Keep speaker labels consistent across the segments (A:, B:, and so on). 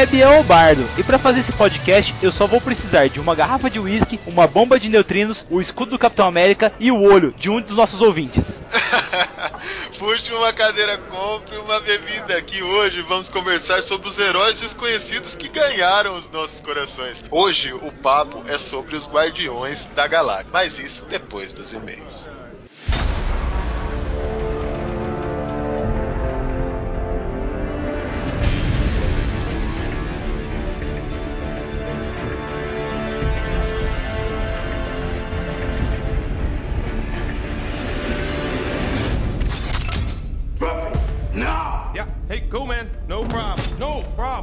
A: é Biel Bardo. E para fazer esse podcast, eu só vou precisar de uma garrafa de uísque, uma bomba de neutrinos, o escudo do Capitão América e o olho de um dos nossos ouvintes.
B: Puxe uma cadeira, compre uma bebida. Que hoje vamos conversar sobre os heróis desconhecidos que ganharam os nossos corações. Hoje o papo é sobre os Guardiões da Galáxia, mas isso depois dos e-mails.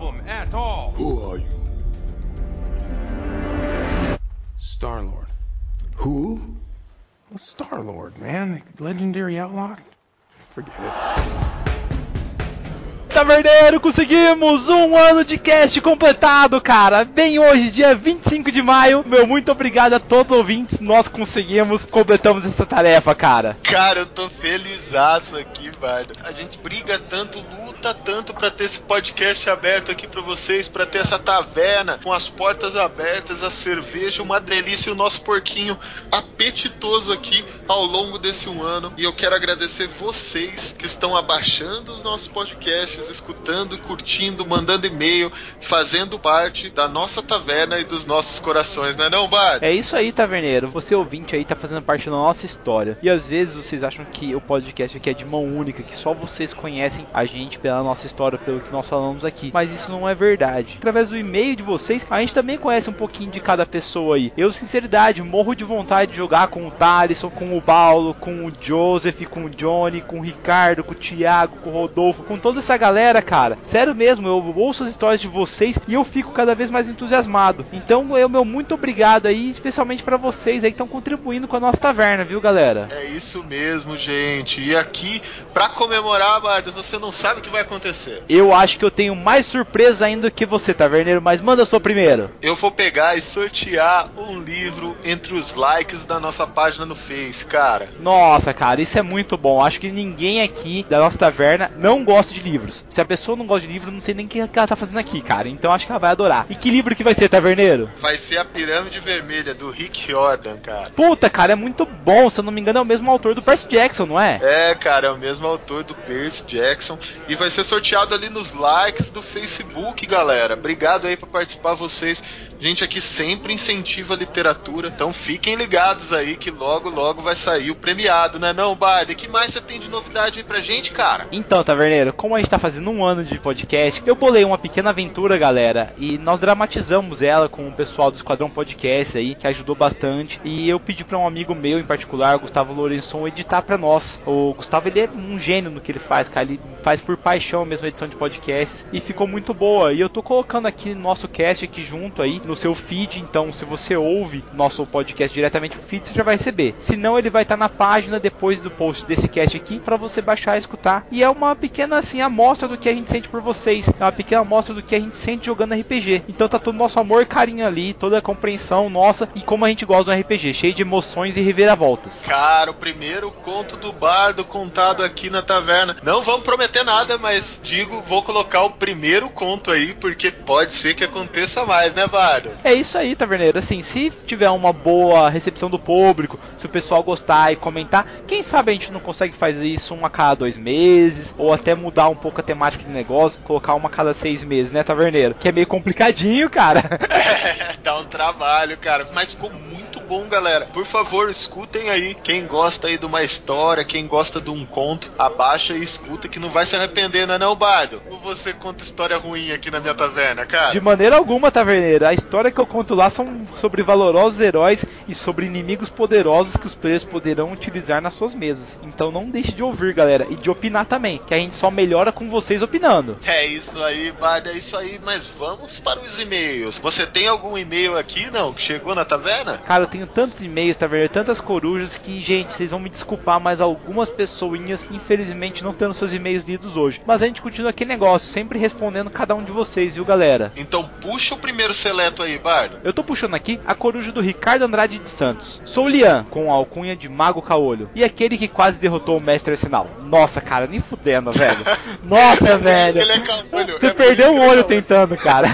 C: Problem at all.
D: Who are you?
C: Star Lord.
D: Who?
C: Star Lord, man. Legendary outlaw. Forget it.
A: Taverneiro, conseguimos um ano de cast completado, cara. Bem hoje, dia 25 de maio. Meu muito obrigado a todos os ouvintes. Nós conseguimos, completamos essa tarefa, cara.
B: Cara, eu tô felizaço aqui, mano. A gente briga tanto, luta tanto pra ter esse podcast aberto aqui pra vocês, pra ter essa taverna com as portas abertas, a cerveja, uma delícia e o nosso porquinho apetitoso aqui ao longo desse um ano. E eu quero agradecer vocês que estão abaixando os nossos podcasts, escutando, curtindo, mandando e-mail, fazendo parte da nossa taverna e dos nossos corações, não é não, Bart?
A: É isso aí, Taverneiro. Você ouvinte aí tá fazendo parte da nossa história. E às vezes vocês acham que o podcast aqui é de mão única, que só vocês conhecem a gente pela nossa história, pelo que nós falamos aqui. Mas isso não é verdade. Através do e-mail de vocês, a gente também conhece um pouquinho de cada pessoa aí. Eu, sinceridade, morro de vontade de jogar com o Thaleson, com o Paulo, com o Joseph, com o Johnny, com o Ricardo, com o Thiago, com o Rodolfo, com toda essa galera, cara. Sério mesmo, eu ouço as histórias de vocês e eu fico cada vez mais entusiasmado. Então, eu meu muito obrigado aí, especialmente para vocês aí que estão contribuindo com a nossa taverna, viu, galera?
B: É isso mesmo, gente. E aqui, pra comemorar, Bardo, você não sabe o que vai acontecer.
A: Eu acho que eu tenho mais surpresa ainda que você, taverneiro, mas manda sua primeiro.
B: Eu vou pegar e sortear um livro entre os likes da nossa página no Face, cara.
A: Nossa, cara, isso é muito bom. Acho que ninguém aqui da nossa taverna não gosta de livros. Se a pessoa não gosta de livro, não sei nem o que ela tá fazendo aqui, cara. Então acho que ela vai adorar. E que livro que vai ser, taverneiro?
B: Vai ser a Pirâmide Vermelha do Rick Jordan, cara.
A: Puta, cara, é muito bom. Se eu não me engano, é o mesmo autor do Percy Jackson, não é?
B: É, cara, é o mesmo autor do Percy Jackson e vai ser sorteado ali nos likes do Facebook, galera. Obrigado aí por participar vocês. A gente aqui sempre incentiva a literatura, então fiquem ligados aí que logo logo vai sair o premiado, né não, Bard? O que mais você tem de novidade aí pra gente, cara?
A: Então, Taverneiro, como a gente tá fazendo um ano de podcast, eu bolei uma pequena aventura, galera, e nós dramatizamos ela com o pessoal do Esquadrão Podcast aí, que ajudou bastante, e eu pedi para um amigo meu em particular, Gustavo Lourençon, editar para nós. O Gustavo, ele é um gênio no que ele faz, cara, ele faz por paixão mesmo a edição de podcasts, e ficou muito boa, e eu tô colocando aqui no nosso cast aqui junto aí, no seu feed, então se você ouve nosso podcast diretamente no feed, você já vai receber. Se não, ele vai estar na página depois do post desse cast aqui, para você baixar e escutar, e é uma pequena, assim, amostra do que a gente sente por vocês, é uma pequena amostra do que a gente sente jogando RPG. Então tá todo o nosso amor e carinho ali, toda a compreensão nossa e como a gente gosta do RPG, cheio de emoções e reviravoltas.
B: Cara, o primeiro conto do bardo contado aqui na taverna. Não vamos prometer nada, mas digo, vou colocar o primeiro conto aí, porque pode ser que aconteça mais, né, bardo?
A: É isso aí, taverneiro. Assim, se tiver uma boa recepção do público, se o pessoal gostar e comentar, quem sabe a gente não consegue fazer isso um a cada dois meses, ou até mudar um pouco a temática do negócio, colocar uma cada seis meses, né, taverneiro? Que é meio complicadinho, cara.
B: É, dá um trabalho, cara. Mas ficou muito bom, galera. Por favor, escutem aí. Quem gosta aí de uma história, quem gosta de um conto, abaixa e escuta que não vai se arrepender, não é não, Bardo? Ou você conta história ruim aqui na minha taverna, cara?
A: De maneira alguma, taverneiro. A história que eu conto lá são sobre valorosos heróis e sobre inimigos poderosos que os players poderão utilizar nas suas mesas. Então não deixe de ouvir, galera, e de opinar também, que a gente só melhora com vocês opinando.
B: É isso aí, Bardo, é isso aí. Mas vamos para os e-mails. Você tem algum e-mail aqui, não, que chegou na taverna?
A: Cara, eu tenho tantos e-mails, taverneiro, tantas corujas que, gente, vocês vão me desculpar, mas algumas pessoinhas, infelizmente, não tendo seus e-mails lidos hoje. Mas a gente continua aquele negócio, sempre respondendo cada um de vocês, viu, galera?
B: Então puxa o primeiro seleto aí, Bardo.
A: Eu tô puxando aqui a coruja do Ricardo Andrade de Santos. Sou Lian, com a alcunha de Mago Caolho. E aquele que quase derrotou o Mestre Arsenal. Nossa, cara, nem fudendo, velho. Nossa, velho.
B: Ele é caolho.
A: Você
B: é
A: perdeu um
B: é
A: olho tentando, cara.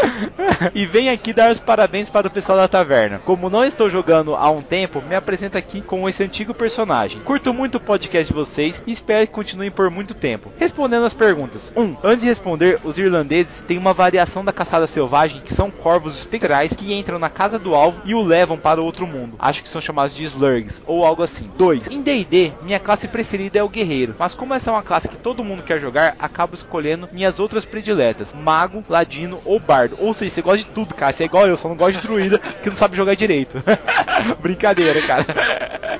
A: e vem aqui dar os parabéns para o pessoal da taverna. Como não estou jogando há um tempo, me apresento aqui com esse antigo personagem. Curto muito o podcast de vocês e espero que continuem por muito tempo. Respondendo as perguntas. 1. Um, antes de responder, os irlandeses têm uma variação da caçada selvagem que são corvos espectrais que entram na casa do alvo e o levam para outro mundo. Acho que são chamados de slurgs ou algo assim. 2. Em D&D, minha classe preferida é o guerreiro, mas como essa é uma classe que todo mundo quer jogar, acabo escolhendo minhas outras prediletas, mago, ladino ou bardo. Ou seja, você gosta de tudo, cara. Você é igual eu, só não gosta de druida que não sabe jogar direito. Brincadeira, cara.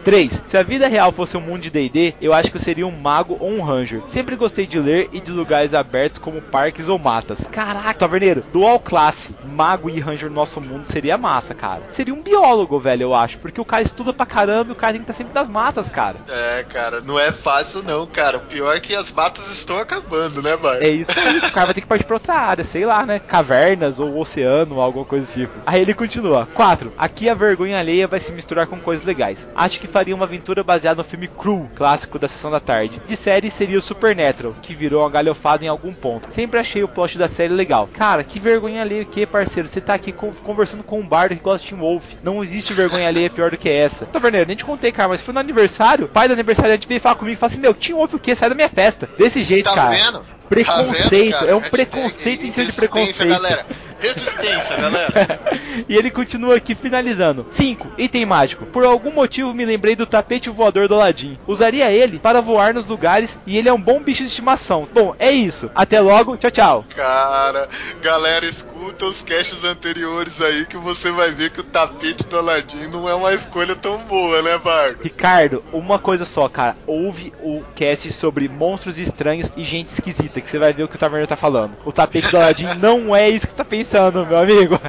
A: 3. Se a vida real fosse um mundo de D&D, eu acho que eu seria um mago ou um ranger. Sempre gostei de ler e de lugares abertos como parques ou matas. Caraca, taverneiro, dual classe, mago e ranger no nosso mundo seria massa, cara. Seria um biólogo, velho, eu acho, porque o cara estuda pra caramba e o cara tem que estar sempre das matas, cara.
B: É, cara, não é fácil não, cara. O pior é que as matas estão acabando, né, Bardo?
A: É isso aí, o cara vai ter que partir pra outra área, sei lá, né? Cavernas ou oceano, alguma coisa do tipo. Aí ele continua. 4. Aqui a vergonha alheia vai se misturar com coisas legais. Acho que faria uma aventura baseada no filme Crew, clássico da sessão da tarde. De série seria o Supernatural, que virou uma galhofada em algum ponto. Sempre achei o plot da série legal. Cara, que vergonha alheia o que, parceiro? Você tá aqui con- conversando com um bardo que gosta de Team Wolf. Não existe vergonha alheia pior do que essa. Taverneiro, nem te contei, cara, mas foi no aniversário, o pai do aniversariante veio falar comigo e falou assim: Meu, Team Wolf o que? Sai da minha festa. Desse jeito,
B: Tá
A: cara.
B: vendo?
A: Preconceito,
B: Tá vendo, cara?
A: é um
B: Hashtag
A: preconceito em cima de preconceito.
B: galera. Resistência, galera.
A: e ele continua aqui finalizando. 5. Item mágico. Por algum motivo me lembrei do tapete voador do Aladdin. Usaria ele para voar nos lugares e ele é um bom bicho de estimação. Bom, é isso. Até logo. Tchau, tchau.
B: Cara, galera, escuta os caches anteriores aí que você vai ver que o tapete do Aladdin não é uma escolha tão boa, né, Bardo?
A: Ricardo, uma coisa só, cara. Ouve o cast sobre monstros estranhos e gente esquisita, que você vai ver o que o Taverneiro tá falando. O tapete do Aladdin não é isso que você tá pensando, meu amigo.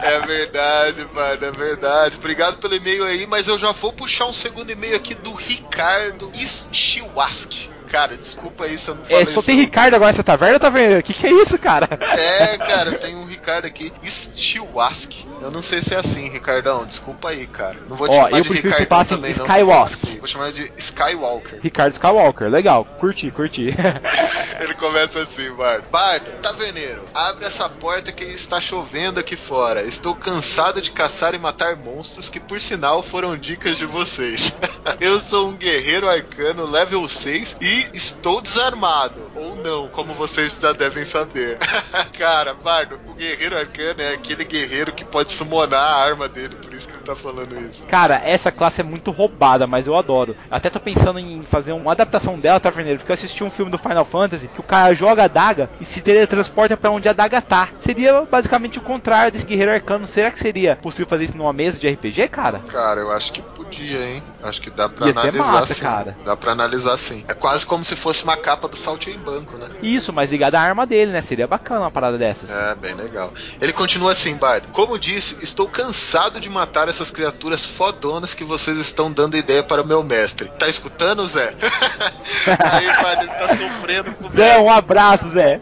B: É verdade, Bardo, é verdade. Obrigado pelo e-mail aí, mas eu já vou puxar um segundo e-mail aqui do Ricardo Stiwaski. Cara, desculpa aí se eu não falei
A: É, só tem Ricardo agora nessa taverna, Taverneiro? Que que é isso, cara?
B: É, cara, tem um Ricardo aqui, Stiwaski. Eu não sei se é assim, Ricardão. Desculpa aí, cara. Não vou te
A: Ó,
B: chamar
A: eu
B: de
A: prefiro
B: Ricardão também, não.
A: Skywalker.
B: Vou chamar de Skywalker.
A: Ricardo Skywalker, legal. Curti, curti.
B: Ele começa assim, Bardo. Bardo, taverneiro, abre essa porta que está chovendo aqui fora. Estou cansado de caçar e matar monstros que, por sinal, foram dicas de vocês. Eu sou um guerreiro arcano level 6 e estou desarmado. Ou não, como vocês já devem saber. Cara, Bardo, o guerreiro arcano é aquele guerreiro que pode summonar a arma dele, por isso que ele tá falando isso.
A: Cara, essa classe é muito roubada, mas eu adoro. Até tô pensando em fazer uma adaptação dela, Taverneiro, porque eu assisti um filme do Final Fantasy que o cara joga a adaga e se teletransporta pra onde a adaga tá. Seria basicamente o contrário desse guerreiro arcano. Será que seria possível fazer isso numa mesa de RPG, cara?
B: Cara, eu acho que podia, hein? Acho que dá pra
A: Ia
B: analisar
A: massa,
B: sim.
A: cara.
B: Dá pra analisar sim. É quase como se fosse uma capa do Saltimbanco, né?
A: Isso, mas ligado à arma dele, né? Seria bacana uma parada dessas.
B: É, bem legal. Ele continua assim, Bard. Como disse, estou cansado de matar essas criaturas fodonas que vocês estão dando ideia para o meu mestre. Tá escutando, Zé? Aí, ele tá sofrendo com o
A: Zé,
B: mestre.
A: um abraço, Zé.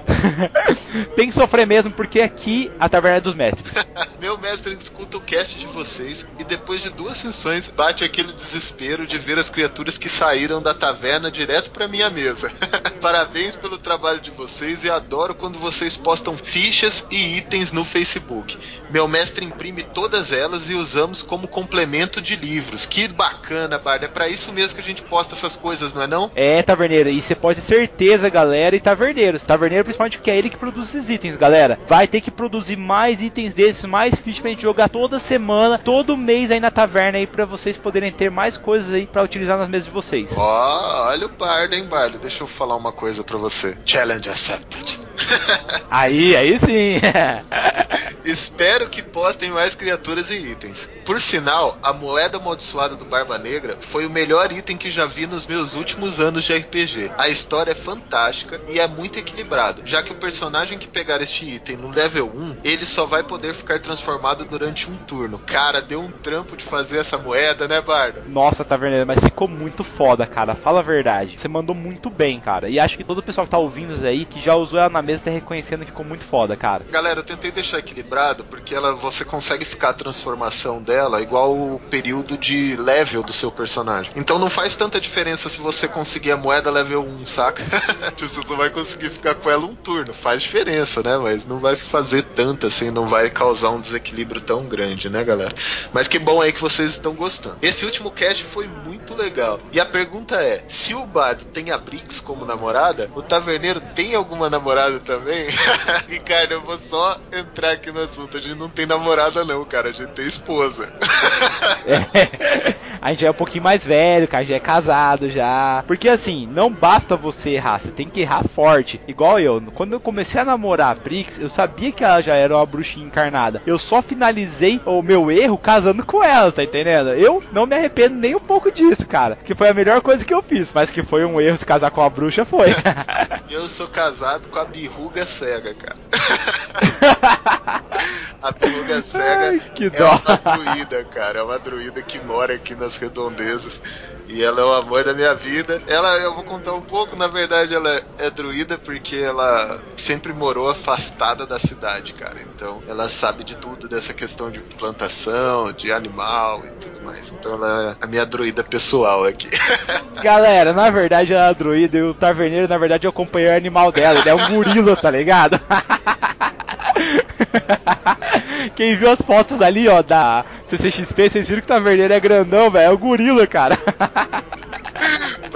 A: Tem que sofrer mesmo, porque aqui a taverna é dos mestres.
B: Meu mestre escuta o cast de vocês e depois de duas sessões bate aquele desespero de ver as criaturas que saíram da taverna direto pra minha mesa. Parabéns pelo trabalho de vocês e adoro quando vocês postam fichas e itens no Facebook. Meu mestre imprime todas elas e usamos como complemento de livros. Que bacana, Bard. É pra isso mesmo que a gente posta essas coisas, não é não?
A: É, taverneiro, e você pode ter certeza, galera, e taverneiros. Taverneiro, principalmente, porque é ele que produz esses itens, galera. Vai ter que produzir mais itens desses, mais fichas pra gente jogar toda semana, todo mês aí na taverna aí, pra vocês poderem ter mais coisas aí pra utilizar nas mesas de vocês.
B: Ó, olha o Bard, hein, Bard. Deixa eu falar uma coisa pra você. Challenge accepted.
A: Aí, aí sim.
B: Espero que postem mais criaturas e itens. Por sinal, a moeda amaldiçoada do Barba Negra foi o melhor item que já vi nos meus últimos anos de RPG. A história é fantástica e é muito equilibrado, já que o personagem que pegar este item no level 1, ele só vai poder ficar transformado durante um turno. Cara, deu um trampo de fazer essa moeda, né, Bardo?
A: Nossa, Taverneiro, mas ficou muito foda, cara. Fala a verdade. Você mandou muito bem, cara. E acho que todo o pessoal que tá ouvindo isso aí, que já usou ela na mesa, tá reconhecendo que ficou muito foda, cara.
B: Galera, eu tentei deixar equilibrado porque ela você consegue ficar a transformação dela igual o período de level do seu personagem. Então não faz tanta diferença se você conseguir a moeda level 1, saca? Tipo, você só vai conseguir ficar com ela um turno. Faz diferença, né? Mas não vai fazer tanto assim, não vai causar um desequilíbrio tão grande, né, galera? Mas que bom aí que vocês estão gostando. Esse último cast foi muito legal. E a pergunta é: se o Bardo tem a Brix como namorada, o Taverneiro tem alguma namorada também? Ricardo, eu vou só entrar aqui no assunto. A gente não tem namorada, não, cara. A gente tem esposa.
A: É. A gente já é um pouquinho mais velho, cara, já é casado já. Porque assim, não basta você errar, você tem que errar forte. Igual eu, quando eu comecei a namorar a Brix, eu sabia que ela já era uma bruxinha encarnada. Eu só finalizei o meu erro casando com ela, tá entendendo? Eu não me arrependo nem um pouco disso, cara. Que foi a melhor coisa que eu fiz. Mas que foi um erro se casar com a bruxa, foi.
B: eu sou casado com a birruga cega, cara. a birruga cega
A: Ai, que
B: é
A: dó.
B: uma druida, cara. É uma druida que mora aqui nas redondezas. E ela é o amor da minha vida. Ela, eu vou contar um pouco, na verdade, ela é druida porque ela sempre morou afastada da cidade, cara. Então, ela sabe de tudo dessa questão de plantação, de animal e tudo mais. Então, ela é a minha druida pessoal aqui.
A: Galera, na verdade ela é a druida e o taverneiro, na verdade, é o companheiro animal dela. Ele é um gorila, tá ligado? Quem viu as fotos ali, ó, da CCXP, vocês viram que o taverneiro é grandão, velho. É o gorila, cara.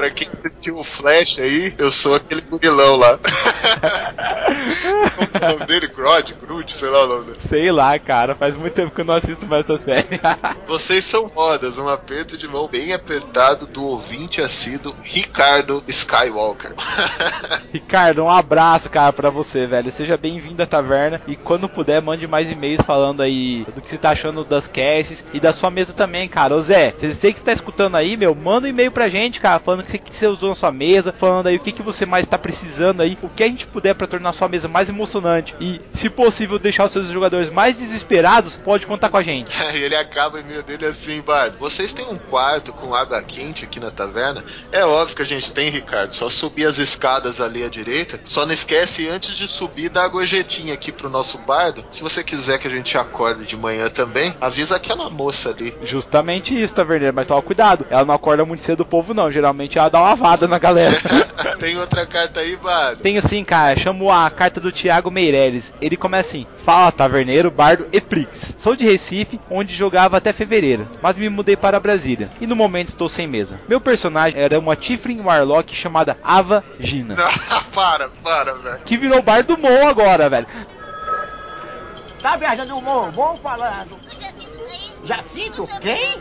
B: pra quem assistiu o Flash aí, eu sou aquele gorilão lá. O nome dele? Grod? Groot? Sei lá o nome dele.
A: Sei lá, cara. Faz muito tempo que eu não assisto mais essa série.
B: Vocês são fodas. Um aperto de mão bem apertado do ouvinte assíduo Ricardo Skywalker.
A: Ricardo, um abraço, cara, pra você, velho. Seja bem-vindo à taverna. E quando puder, mande mais e-mails falando aí do que você tá achando das casts e da sua mesa também, cara. Ô Zé, você que está escutando aí, meu, manda um e-mail pra gente, cara, falando o que você usou na sua mesa, falando aí o que, que você mais tá precisando aí, o que a gente puder pra tornar a sua mesa mais emocionante e, se possível, deixar os seus jogadores mais desesperados, pode contar com a gente.
B: E ele acaba o e-mail dele assim, Bard. Vocês têm um quarto com água quente aqui na taverna? É óbvio que a gente tem, Ricardo. Só subir as escadas ali à direita. Só não esquece antes de subir dar a gorjetinha aqui pro nosso bardo. Se você quiser que a gente acorde de manhã também, avisa aquela moça ali.
A: Justamente isso, taverneiro, mas toma cuidado. Ela não acorda muito cedo o povo, não. Geralmente ela dá uma vada na galera.
B: tem outra carta aí, bardo?
A: Tenho sim, cara. Chamo a carta do Thiago Meirelles. Ele começa assim: Fala, taverneiro, bardo e Prix. Sou de Recife, onde jogava até fevereiro, mas me mudei para Brasília e no momento estou sem mesa. Meu personagem era uma Tiflin Warlock chamada Ava Gina,
B: para, para, velho.
A: que virou bardo Mon agora, velho.
E: Tá viajando o morro, bom falando.
F: Jacinto aí.
E: Jacinto? Quem?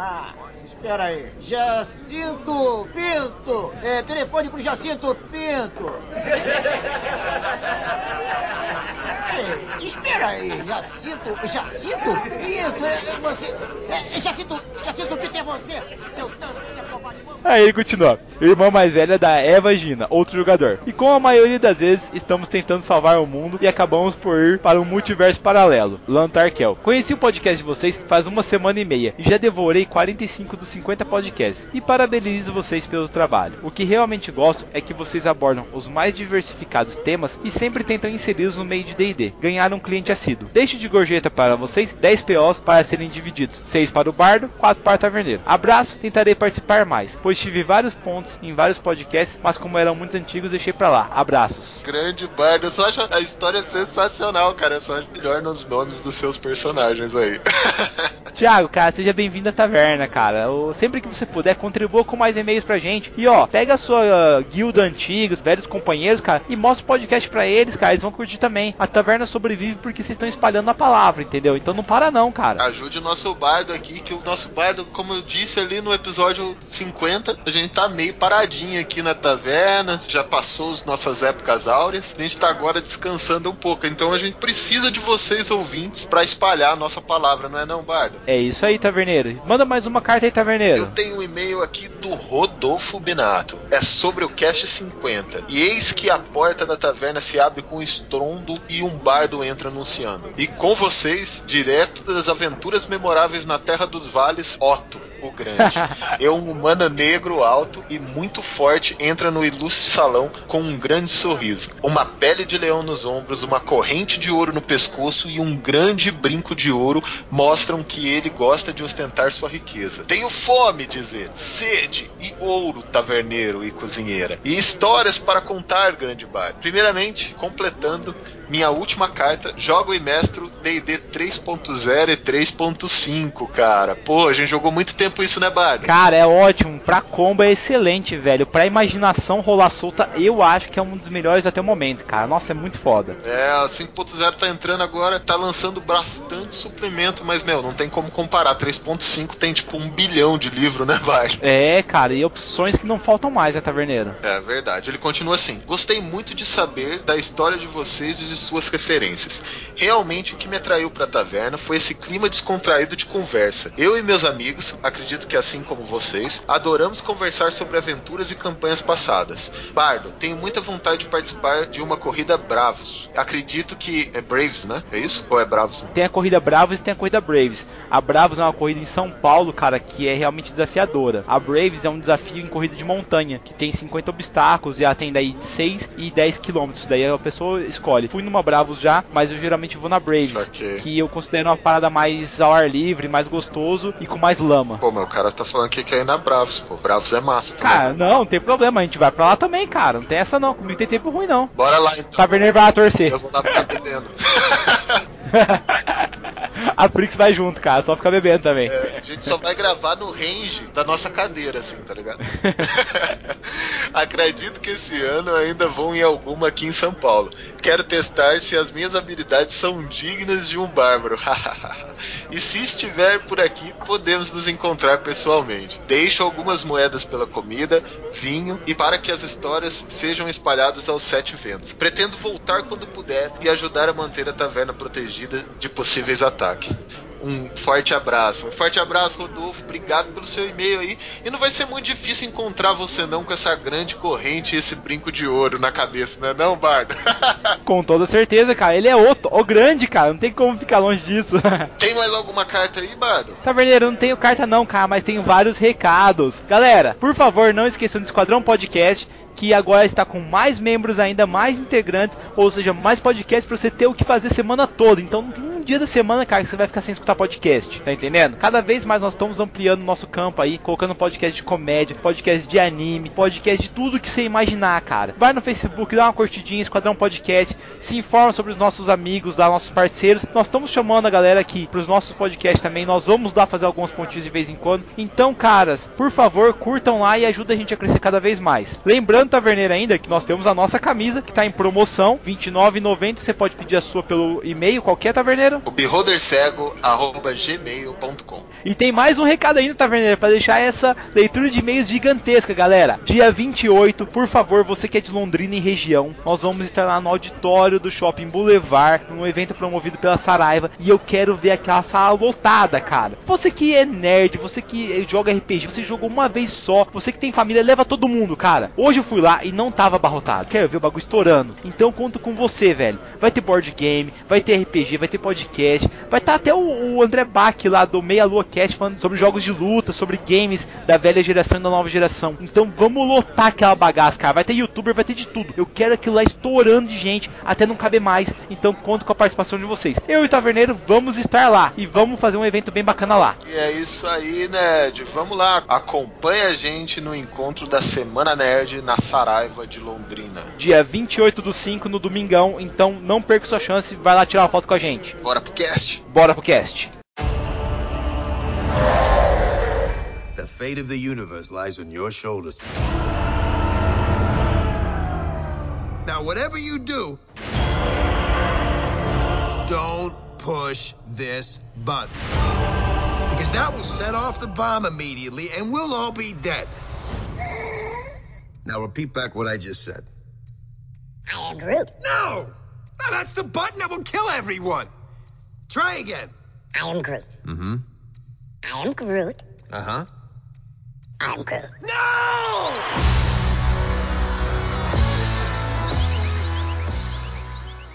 E: Ah, espera aí. Jacinto Pinto. É, telefone pro Jacinto Pinto. Ei, espera aí, Jacinto. Jacinto Pinto? É, é você. É, é Jacinto. Jacinto Pinto é você, seu tanto.
A: Aí ele continua. O irmão mais velho é da Eva Gina, outro jogador. E como a maioria das vezes estamos tentando salvar o mundo e acabamos por ir para um multiverso paralelo, Lantarkel. Conheci o podcast de vocês faz uma semana e meia e já devorei 45 dos 50 podcasts. E parabenizo vocês pelo trabalho. O que realmente gosto é que vocês abordam os mais diversificados temas e sempre tentam inseri-los no meio de D&D. Ganhar um cliente assíduo. Deixo de gorjeta para vocês 10 POs para serem divididos. 6 para o bardo, 4 para o taverneiro. Abraço, tentarei participar mais, pois tive vários pontos em vários podcasts, mas como eram muito antigos, deixei pra lá. Abraços.
B: Grande bardo. Eu só acho a história sensacional, cara. Eu só acho melhor nos nomes dos seus personagens aí.
A: Tiago, cara, seja bem-vindo à taverna, cara. Sempre que você puder, contribua com mais e-mails pra gente. E ó, pega a sua uh, guilda antiga, os velhos companheiros, cara, e mostra o podcast pra eles, cara. Eles vão curtir também. A taverna taverna sobrevive porque vocês estão espalhando a palavra, entendeu? Então não para não, cara.
B: Ajude o nosso bardo aqui, que o nosso bardo, como eu disse ali no episódio 50, a gente tá meio paradinho aqui na taverna, já passou as nossas épocas áureas, a gente tá agora descansando um pouco. Então a gente precisa de vocês, ouvintes, para espalhar a nossa palavra, não é não, bardo?
A: É isso aí, taverneiro. Manda mais uma carta aí, taverneiro.
B: Eu tenho um e-mail aqui do Rodolfo Binato. É sobre o Cast 50. E eis que a porta da taverna se abre com um estrondo e um bardo entra anunciando. E com vocês, direto das aventuras memoráveis na Terra dos Vales, Otto, o Grande. é um humano negro alto e muito forte entra no ilustre salão com um grande sorriso, uma pele de leão nos ombros, uma corrente de ouro no pescoço e um grande brinco de ouro mostram que ele gosta de ostentar sua riqueza. Tenho fome, dizer, sede e ouro, taverneiro e cozinheira, e histórias para contar, grande bar. Primeiramente, completando minha última carta, jogo e mestro D&D 3.0 e 3.5, cara. Pô, a gente jogou muito tempo isso, né, Bard?
A: Cara, é ótimo. Pra combo é excelente, velho. Pra imaginação rolar solta, eu acho que é um dos melhores até o momento, cara. Nossa, é muito foda.
B: É, a 5.0 tá entrando agora, tá lançando bastante suplemento, mas, meu, não tem como comparar. 3.5 tem, tipo, um bilhão de livro, né, Bard?
A: É, cara, e opções que não faltam mais, né, Taverneiro?
B: É verdade. Ele continua assim. Gostei muito de saber da história de vocês e suas referências. Realmente o que me atraiu para a taverna foi esse clima descontraído de conversa. Eu e meus amigos, acredito que assim como vocês, adoramos conversar sobre aventuras e campanhas passadas. Bardo, tenho muita vontade de participar de uma corrida Bravos. Acredito que é Braves, né? É isso? Ou é Bravos?
A: Tem a corrida Bravos e tem a corrida Braves. A Bravos é uma corrida em São Paulo, cara, que é realmente desafiadora. A Braves é um desafio em corrida de montanha, que tem 50 obstáculos e ela tem daí 6 e 10 quilômetros. Daí a pessoa escolhe. Fui numa Bravos já, mas eu geralmente vou na Braves,
B: Saquei.
A: que eu considero uma parada mais ao ar livre, mais gostoso e com mais lama.
B: Pô, meu cara tá falando que quer ir na Bravos, pô. Bravos é massa também.
A: Cara, não, não tem problema, a gente vai pra lá também, cara. Não tem essa não, comigo tem tempo ruim não.
B: Bora lá então.
A: Taverneiro vai lá torcer.
B: Eu vou lá ficar bebendo.
A: a Prix vai junto, cara, só fica bebendo também.
B: É, a gente só vai gravar no range da nossa cadeira, assim, tá ligado? Acredito que esse ano ainda vou em alguma aqui em São Paulo. Quero testar se as minhas habilidades são dignas de um bárbaro. e se estiver por aqui, podemos nos encontrar pessoalmente. Deixo algumas moedas pela comida, vinho e para que as histórias sejam espalhadas aos sete ventos. Pretendo voltar quando puder e ajudar a manter a taverna protegida de possíveis ataques. Um forte abraço. Um forte abraço, Rodolfo. Obrigado pelo seu e-mail aí. E não vai ser muito difícil encontrar você não com essa grande corrente e esse brinco de ouro na cabeça, né não, Bardo?
A: Com toda certeza, cara. Ele é outro, o grande, cara. Não tem como ficar longe disso.
B: Tem mais alguma carta aí, Bardo?
A: Taverneiro, não tenho carta não, cara, mas tenho vários recados. Galera, por favor, não esqueçam do Esquadrão Podcast que agora está com mais membros ainda, mais integrantes, ou seja, mais podcasts para você ter o que fazer semana toda. Então não tem dia da semana, cara, que você vai ficar sem escutar podcast, tá entendendo? Cada vez mais nós estamos ampliando nosso campo aí, colocando podcast de comédia, podcast de anime, podcast de tudo que você imaginar, cara. Vai no Facebook, dá uma curtidinha, Esquadrão Podcast, se informa sobre os nossos amigos, lá, nossos parceiros. Nós estamos chamando a galera aqui para os nossos podcasts também. Nós vamos lá fazer alguns pontinhos de vez em quando. Então, caras, por favor, curtam lá e ajudem a gente a crescer cada vez mais. Lembrando, Taverneiro, ainda que nós temos a nossa camisa que está em promoção, R$ 29,90. Você pode pedir a sua pelo e-mail, qualquer Taverneiro.
B: O beholdercego.gmail.com
A: E tem mais um recado ainda, Taverneiro, para deixar essa leitura de e-mails gigantesca, galera. Dia 28, por favor, você que é de Londrina e região, nós vamos estar lá no auditório do Shopping Boulevard, num evento promovido pela Saraiva, e eu quero ver aquela sala lotada, cara. Você que é nerd, você que joga RPG, você jogou uma vez só, você que tem família, leva todo mundo, cara. Hoje eu fui lá e não tava abarrotado. Quero ver o bagulho estourando. Então conto com você, velho. Vai ter board game, vai ter RPG, vai ter podcast, vai estar até o, o André Bach lá do Meia Lua Cast falando sobre jogos de luta, sobre games da velha geração e da nova geração. Então vamos lotar aquela bagaça, cara. Vai ter youtuber, vai ter de tudo. Eu quero aquilo lá estourando de gente até não caber mais. Então conto com a participação de vocês. Eu e o Taverneiro vamos estar lá e vamos fazer um evento bem bacana lá.
B: E é isso aí, Nerd. Vamos lá. Acompanhe a gente no encontro da Semana Nerd na Saraiva de Londrina.
A: Dia 28 do 5 no domingão, então não perca sua chance, vai lá tirar uma foto com a gente.
B: Bora pro cast.
A: Bora pro cast.
D: The fate of the universe lies on your shoulders. Now, whatever you do, don't push this button. Because that will set off the bomb immediately and we'll all be dead. Now repeat back what I just said.
E: I am Groot.
D: No! No, that's the button that will kill everyone. Try again.
E: I am Groot.
D: Mm-hmm.
E: I am Groot.
D: Uh-huh.
E: I am Groot.
D: No!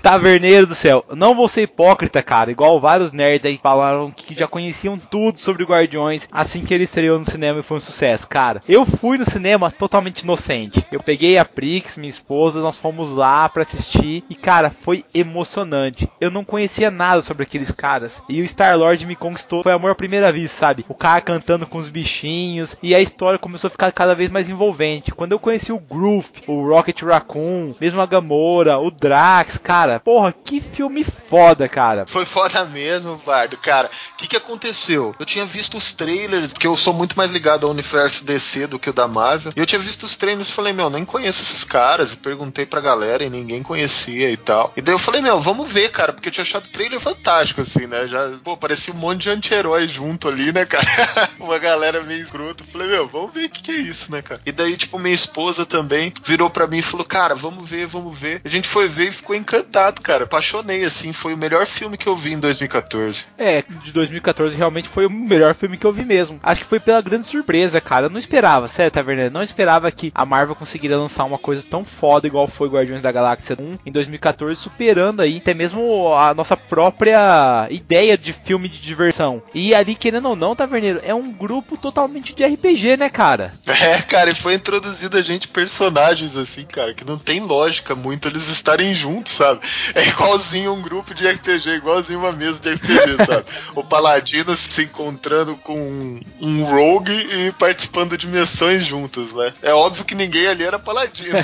A: Taverneiro do céu, não vou ser hipócrita, cara, igual vários nerds aí falaram que já conheciam tudo sobre Guardiões assim que ele estreou no cinema e foi um sucesso, cara. Eu fui no cinema totalmente inocente. Eu peguei a Prix, minha esposa, nós fomos lá para assistir e, cara, foi emocionante. Eu não conhecia nada sobre aqueles caras e o Star-Lord me conquistou, foi amor à primeira vez, sabe? O cara cantando com os bichinhos e a história começou a ficar cada vez mais envolvente. Quando eu conheci o Groove, o Rocket Raccoon, mesmo a Gamora, o Drax, cara, cara. Porra, que filme foda, cara.
B: Foi foda mesmo, Bardo. Cara, o que, que aconteceu? Eu tinha visto os trailers, porque eu sou muito mais ligado ao universo DC do que o da Marvel. E eu tinha visto os trailers e falei, meu, nem conheço esses caras. E perguntei pra galera e ninguém conhecia e tal. E daí eu falei, meu, vamos ver, cara, porque eu tinha achado o trailer fantástico, assim, né? Já, pô, parecia um monte de anti-herói junto ali, né, cara? Uma galera meio escrota. Falei, meu, vamos ver o que, que é isso, né, cara? E daí, tipo, minha esposa também virou pra mim e falou, cara, vamos ver, vamos ver. A gente foi ver e ficou encantado cara. Apaixonei, assim. Foi o melhor filme que eu vi em 2014.
A: É, de 2014 realmente foi o melhor filme que eu vi mesmo. Acho que foi pela grande surpresa, cara. Eu não esperava, sério, Taverneiro. Não esperava que a Marvel conseguiria lançar uma coisa tão foda igual foi Guardiões da Galáxia 1 em 2014, superando aí até mesmo a nossa própria ideia de filme de diversão. E ali, querendo ou não, Taverneiro, é um grupo totalmente de RPG, né, cara?
B: É, cara, e foi introduzido a gente personagens assim, cara, que não tem lógica muito eles estarem juntos, sabe? É igualzinho um grupo de RPG, igualzinho uma mesa de RPG, sabe? O Paladino se encontrando com um Rogue e participando de missões juntos, né? É óbvio que ninguém ali era Paladino.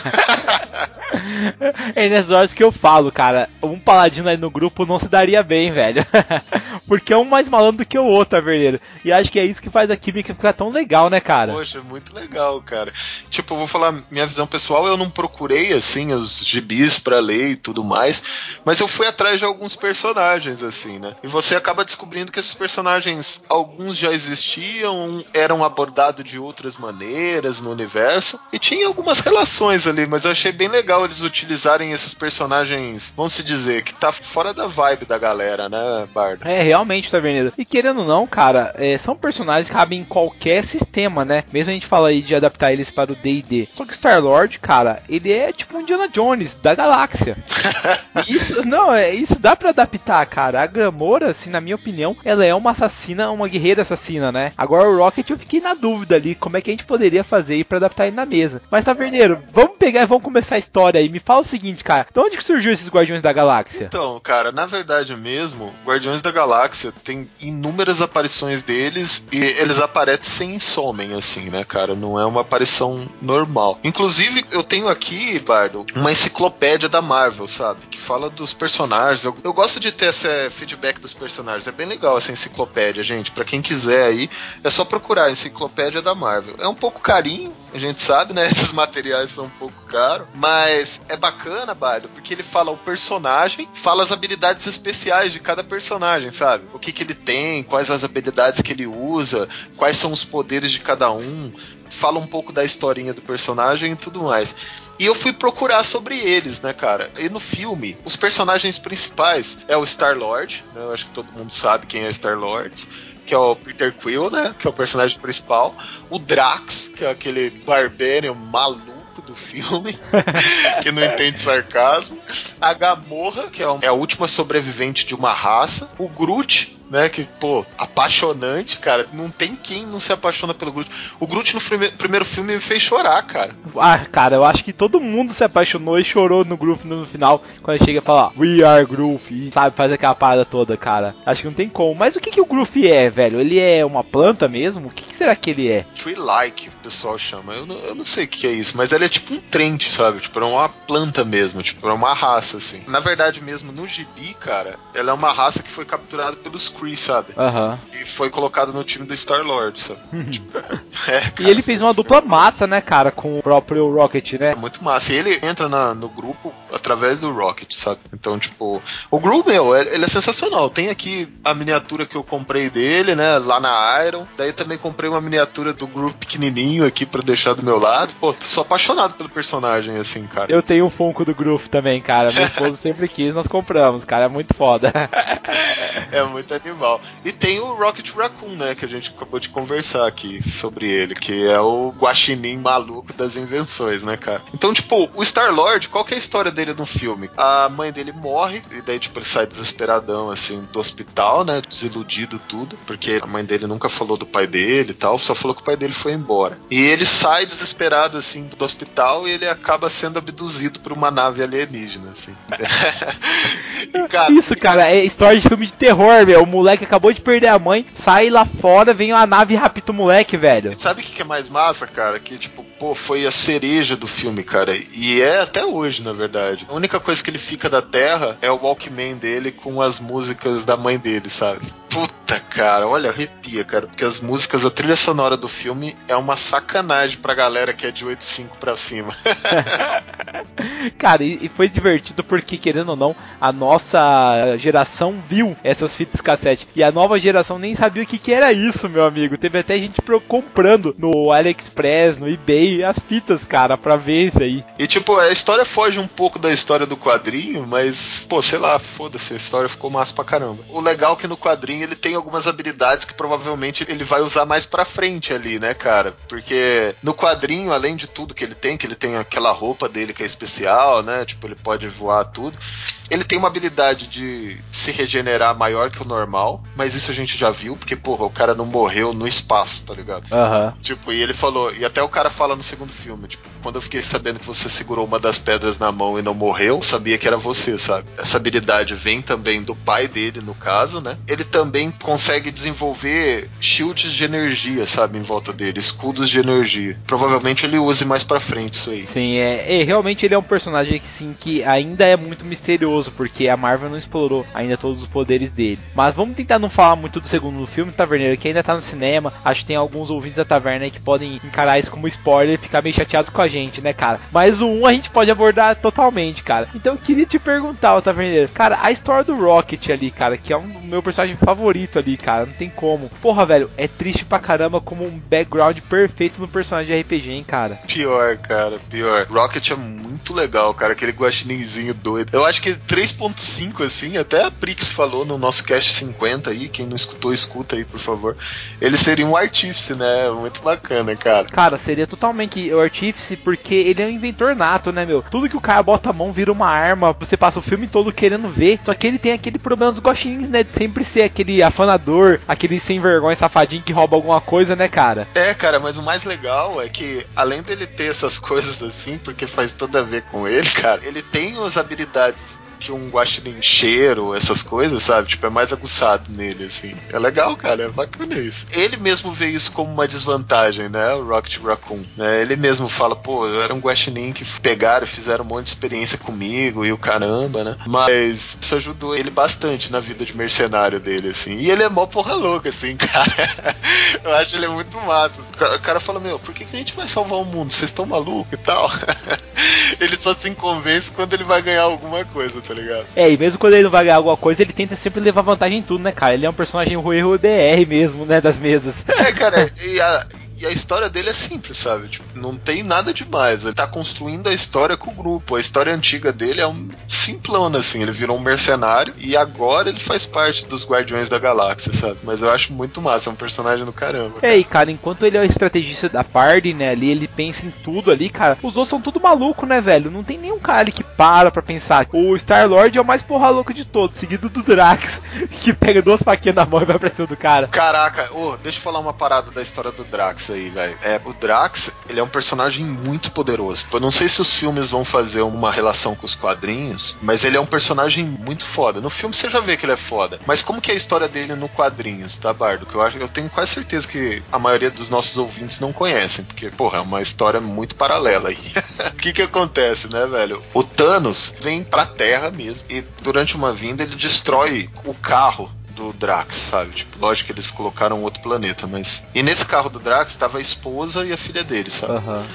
A: é nessas horas que eu falo, cara, um Paladino aí no grupo não se daria bem, velho. Porque é um mais malandro do que o outro, Taverneiro. E acho que é isso que faz a química ficar tão legal, né, cara?
B: Poxa, muito legal, cara. Tipo, eu vou falar minha visão pessoal, eu não procurei, assim, os gibis pra ler e tudo mais, mas eu fui atrás de alguns personagens, assim, né? E você acaba descobrindo que esses personagens, alguns já existiam, eram abordados de outras maneiras no universo, e tinha algumas relações ali, mas eu achei bem legal eles utilizarem esses personagens, vamos se dizer, que tá fora da vibe da galera, né, Bardo?
A: É, realmente, Taverneiro. E querendo ou não, cara, é, são personagens que cabem em qualquer sistema, né? Mesmo a gente fala aí de adaptar eles para o D&D. Só que Star-Lord, cara, ele é tipo um Indiana Jones da galáxia. Isso, não, é, isso dá para adaptar, cara. A Gamora, assim, na minha opinião, ela é uma assassina, uma guerreira assassina, né? Agora o Rocket eu fiquei na dúvida ali, como é que a gente poderia fazer pra adaptar ele na mesa. Mas, Taverneiro, vamos pegar e vamos começar a história aí. Me fala o seguinte, cara, de onde que surgiu esses Guardiões da Galáxia?
B: Então, cara, na verdade mesmo, Guardiões da Galáxia tem inúmeras aparições deles e eles aparecem e somem, assim, né, cara? Não é uma aparição normal. Inclusive, eu tenho aqui, Bardo, uma enciclopédia da Marvel, sabe? Que fala dos personagens. Eu, eu gosto de ter esse feedback dos personagens. É bem legal essa enciclopédia, gente. Para quem quiser aí, é só procurar a enciclopédia da Marvel. É um pouco carinho, a gente sabe, né? Esses materiais são um pouco caros, mas é bacana, Bardo, porque ele fala o personagem, fala as habilidades especiais de cada personagem, sabe? O que que ele tem, quais as habilidades que ele usa, quais são os poderes de cada um, fala um pouco da historinha do personagem e tudo mais. E eu fui procurar sobre eles, né, cara? E no filme, os personagens principais é o Star-Lord, né? eu acho que todo mundo sabe quem é Star-Lord, que é o Peter Quill, né, que é o personagem principal, o Drax, que é aquele barbarian maluco do filme, que não entende sarcasmo, a Gamorra, que é a última sobrevivente de uma raça, o Groot, né? Que, pô, apaixonante, cara. Não tem quem não se apaixona pelo Groot. O Groot no prime primeiro filme me fez chorar, cara.
A: Ah, cara, eu acho que todo mundo se apaixonou e chorou no Groot no final, quando ele chega a falar We are Groot, e sabe, faz aquela parada toda, cara. Acho que não tem como. Mas o que, que o Groot é, velho? Ele é uma planta mesmo? O que, que será que ele é?
B: Tree-like, o pessoal chama. Eu não, eu não sei o que é isso, mas ele é tipo um trente, sabe? Tipo, é uma planta mesmo, tipo, é uma raça, assim. Na verdade mesmo, no gibi, cara, ela é uma raça que foi capturada pelos Kree, sabe?
A: Aham.
B: E foi colocado no time do Star-Lord, sabe? Tipo, é, cara,
A: E ele fez uma dupla massa, né, cara, com o próprio Rocket, né?
B: É muito massa. E ele entra na- no grupo através do Rocket, sabe? Então, tipo, o Gru, meu, ele ele é sensacional. Tem aqui a miniatura que eu comprei dele, né? Lá na Iron. Daí também comprei uma miniatura do Gru pequenininho aqui pra deixar do meu lado. Pô, tô- sou apaixonado pelo personagem, assim, cara.
A: Eu tenho um Funko do Groove também, cara. Minha esposa sempre quis, nós compramos, cara. É muito foda.
B: É muito animal. E tem o Rocket Raccoon, né? Que a gente acabou de conversar aqui sobre ele, que é o guaxinim maluco das invenções, né, cara? Então, tipo, o Star-Lord, qual que é a história dele no filme? A mãe dele morre, e daí, tipo, ele sai desesperadão, assim, do hospital, né? Desiludido tudo, porque a mãe dele nunca falou do pai dele e tal, só falou que o pai dele foi embora. E ele sai desesperado, assim, do hospital e ele acaba sendo abduzido por uma nave alienígena, assim. Cara,
A: Isso, cara, é história de filme de terror, meu. O moleque acabou de perder a mãe, sai lá fora, vem uma nave e rapta o moleque, velho.
B: E sabe o que que é mais massa, cara? Que, tipo, pô, foi a cereja do filme, cara. E é até hoje, na verdade. A única coisa que ele fica da Terra é o Walkman dele com as músicas da mãe dele, sabe? Puta, cara, olha, arrepia, cara. Porque as músicas, a trilha sonora do filme é uma sacanagem pra galera que é de 8.5 pra cima.
A: Cara, e, e foi divertido porque, querendo ou não, a nossa geração viu essas fitas cassete. E a nova geração nem sabia o que, que era isso, meu amigo. Teve até gente comprando no AliExpress, no eBay, as fitas, cara, pra ver isso aí.
B: E, tipo, a história foge um pouco da história do quadrinho, mas, pô, sei lá, foda-se, a história ficou massa pra caramba. O legal é que no quadrinho ele tem algumas habilidades que provavelmente ele vai usar mais pra frente ali, né, cara? Porque no quadrinho, além de tudo que ele tem, que ele tem aquela roupa dele que é especial, né? Tipo, ele pode voar tudo. Ele tem uma habilidade de se regenerar maior que o normal, mas isso a gente já viu, porque, porra, o cara não morreu no espaço, tá ligado?
A: Aham.
B: Tipo, e ele falou, e até o cara fala no segundo filme, tipo, quando eu fiquei sabendo que você segurou uma das pedras na mão e não morreu, eu sabia que era você, sabe? Essa habilidade vem também do pai dele, no caso, né? Ele também consegue desenvolver shields de energia, sabe, em volta dele, escudos de energia. Provavelmente ele use mais pra frente isso aí.
A: Sim, é, é, realmente ele é um personagem que sim que ainda é muito misterioso, porque a Marvel não explorou ainda todos os poderes dele. Mas vamos tentar não falar muito do segundo filme, Taverneiro, que ainda tá no cinema. Acho que tem alguns ouvintes da taverna que podem encarar isso como spoiler e ficar meio chateados com a gente, né, cara? Mas o 1 a gente pode abordar totalmente, cara. Então eu queria te perguntar, Taverneiro, cara, a história do Rocket ali, cara, que é um meu personagem favorito ali, cara, não tem como. Porra, velho, é triste pra caramba como um background perfeito no personagem de RPG, hein, cara.
B: Pior, cara, pior. Rocket é muito legal, cara, aquele guaxininzinho doido. Eu acho que 3.5, assim, até a Prix falou no nosso cast 50 aí, quem não escutou, escuta aí, por favor. Ele seria um artífice, né? Muito bacana, cara.
A: Cara, seria totalmente o artífice, porque ele é um inventor nato, né, meu? Tudo que o cara bota a mão vira uma arma, você passa o filme todo querendo ver, só que ele tem aquele problema dos gostinhos, né, de sempre ser aquele afanador, aquele sem vergonha safadinho que rouba alguma coisa, né, cara?
B: É, cara, mas o mais legal é que, além dele ter essas coisas assim, porque faz tudo a ver com ele, cara, ele tem as habilidades que um guaxinim cheiro, essas coisas, sabe? Tipo, é mais aguçado nele, assim. É legal, cara, é bacana isso. Ele mesmo vê isso como uma desvantagem, né? O Rocket Raccoon. Né? Ele mesmo fala, pô, eu era um guaxinim que pegaram fizeram um monte de experiência comigo e o caramba, né? Mas isso ajudou ele bastante na vida de mercenário dele, assim. E ele é mó porra louca, assim, cara. eu acho ele muito massa. O cara, fala, meu, por que, que a gente vai salvar o mundo? Vocês estão malucos e tal? ele só se convence quando ele vai ganhar alguma coisa, tá ligado?
A: É, e mesmo quando ele não vai ganhar alguma coisa, ele tenta sempre levar vantagem em tudo, né, cara? Ele é um personagem ruim BR mesmo, né, das mesas.
B: É, cara, e a, e a história dele é simples, sabe? Tipo, não tem nada demais. Ele tá construindo a história com o grupo. A história antiga dele é um simplona, assim. Ele virou um mercenário e agora ele faz parte dos Guardiões da Galáxia, sabe? Mas eu acho muito massa, é um personagem do caramba.
A: É, e cara, enquanto ele é o estrategista da party, né, ali, ele pensa em tudo ali, cara, os outros são tudo maluco, né, velho? Não tem nenhum cara ali que para pra pensar. O Star-Lord é o mais porra louco de todos, seguido do Drax, que pega duas faquinhas na mão e vai pra cima do cara.
B: Caraca, ô, deixa eu falar uma parada da história do Drax aí, velho. É, o Drax, ele é um personagem muito poderoso. Eu não sei se os filmes vão fazer uma relação com os quadrinhos, mas ele é um personagem muito foda. No filme você já vê que ele é foda. Mas como que é a história dele no quadrinhos, tá, Bardo? Que eu acho, eu tenho quase certeza que a maioria dos nossos ouvintes não conhecem, porque, porra, é uma história muito paralela aí. O que que acontece, né, velho? O Thanos vem pra Terra mesmo e durante uma vinda ele destrói o carro do Drax, sabe? Tipo, lógico que eles colocaram outro planeta, mas. E nesse carro do Drax tava a esposa e a filha dele, sabe?
A: Aham.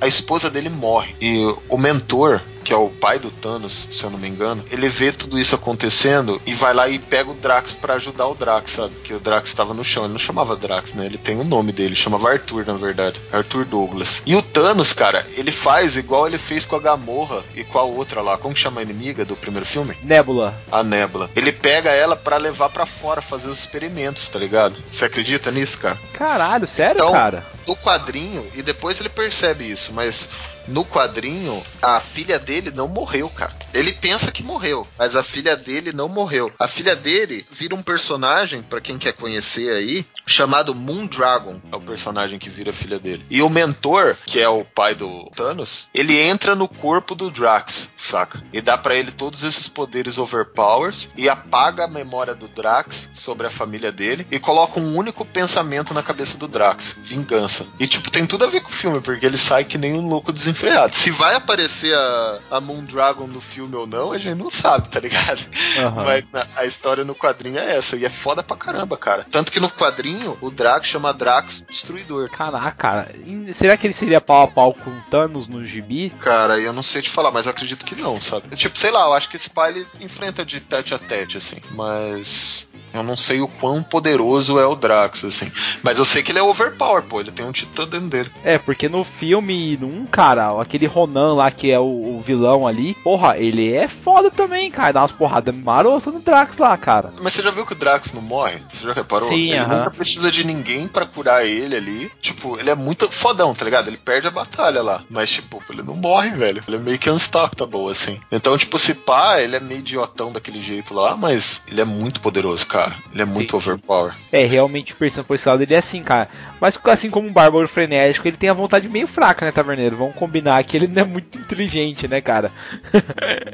B: A esposa dele morre. E o mentor, que é o pai do Thanos, se eu não me engano, ele vê tudo isso acontecendo e vai lá e pega o Drax pra ajudar o Drax, sabe? Que o Drax tava no chão. Ele não chamava Drax, né? Ele tem o nome dele, chamava Arthur, na verdade. Arthur Douglas. E o Thanos, cara, ele faz igual ele fez com a Gamorra e com a outra lá. Como que chama a inimiga do primeiro filme?
A: Nebula.
B: A Nebula. Ele pega ela pra levar pra fora, fazer os experimentos, tá ligado? Você acredita nisso, cara?
A: Caralho, sério,
B: Então-
A: cara?
B: no quadrinho, e depois ele percebe isso, mas no quadrinho, a filha dele não morreu, cara. Ele pensa que morreu, mas a filha dele não morreu. A filha dele vira um personagem, pra quem quer conhecer aí, chamado Moondragon. É o personagem que vira a filha dele. E o mentor, que é o pai do Thanos, ele entra no corpo do Drax, saca? E dá pra ele todos esses poderes overpowers e apaga a memória do Drax sobre a família dele e coloca um único pensamento na cabeça do Drax, vingança. E tipo, tem tudo a ver com o filme, porque ele sai que nem um louco desenfreado. Se vai aparecer a, a Moondragon no filme ou não, a gente não sabe, tá ligado?
A: Aham.
B: Mas na- a história no quadrinho é essa, e é foda pra caramba, cara. Tanto que no quadrinho, o Drax chama Drax Destruidor.
A: Caraca, cara. Será que ele seria pau a pau com o Thanos no gibi?
B: Cara, eu não sei te falar, mas eu acredito que não, sabe? Tipo, sei lá, eu acho que esse pai ele enfrenta de tete a tete, assim. Mas. Eu não sei o quão poderoso é o Drax, assim. Mas eu sei que ele é overpower, pô. Ele tem um titã dentro dele.
A: É, porque no filme 1, cara, aquele Ronan lá que é o, o vilão ali, porra, ele é foda também, cara. Dá umas porradas marotas no Drax lá, cara.
B: Mas você já viu que o Drax não morre? Você já reparou?
A: Sim,
B: ele
A: aham.
B: nunca precisa de ninguém pra curar ele ali. Tipo, ele é muito fodão, tá ligado? Ele perde a batalha lá. Mas, tipo, ele não morre, velho. Ele é meio que unstoppable, assim. Então, tipo, se pá, ele é meio idiotão daquele jeito lá, mas ele é muito poderoso, cara. Ele é muito
A: Entendi.
B: overpower.
A: É, realmente, pensando por esse lado, ele é assim, cara. Mas assim como um bárbaro frenético, ele tem a vontade meio fraca, né, Taverneiro? Vamos combinar que ele não é muito inteligente, né, cara?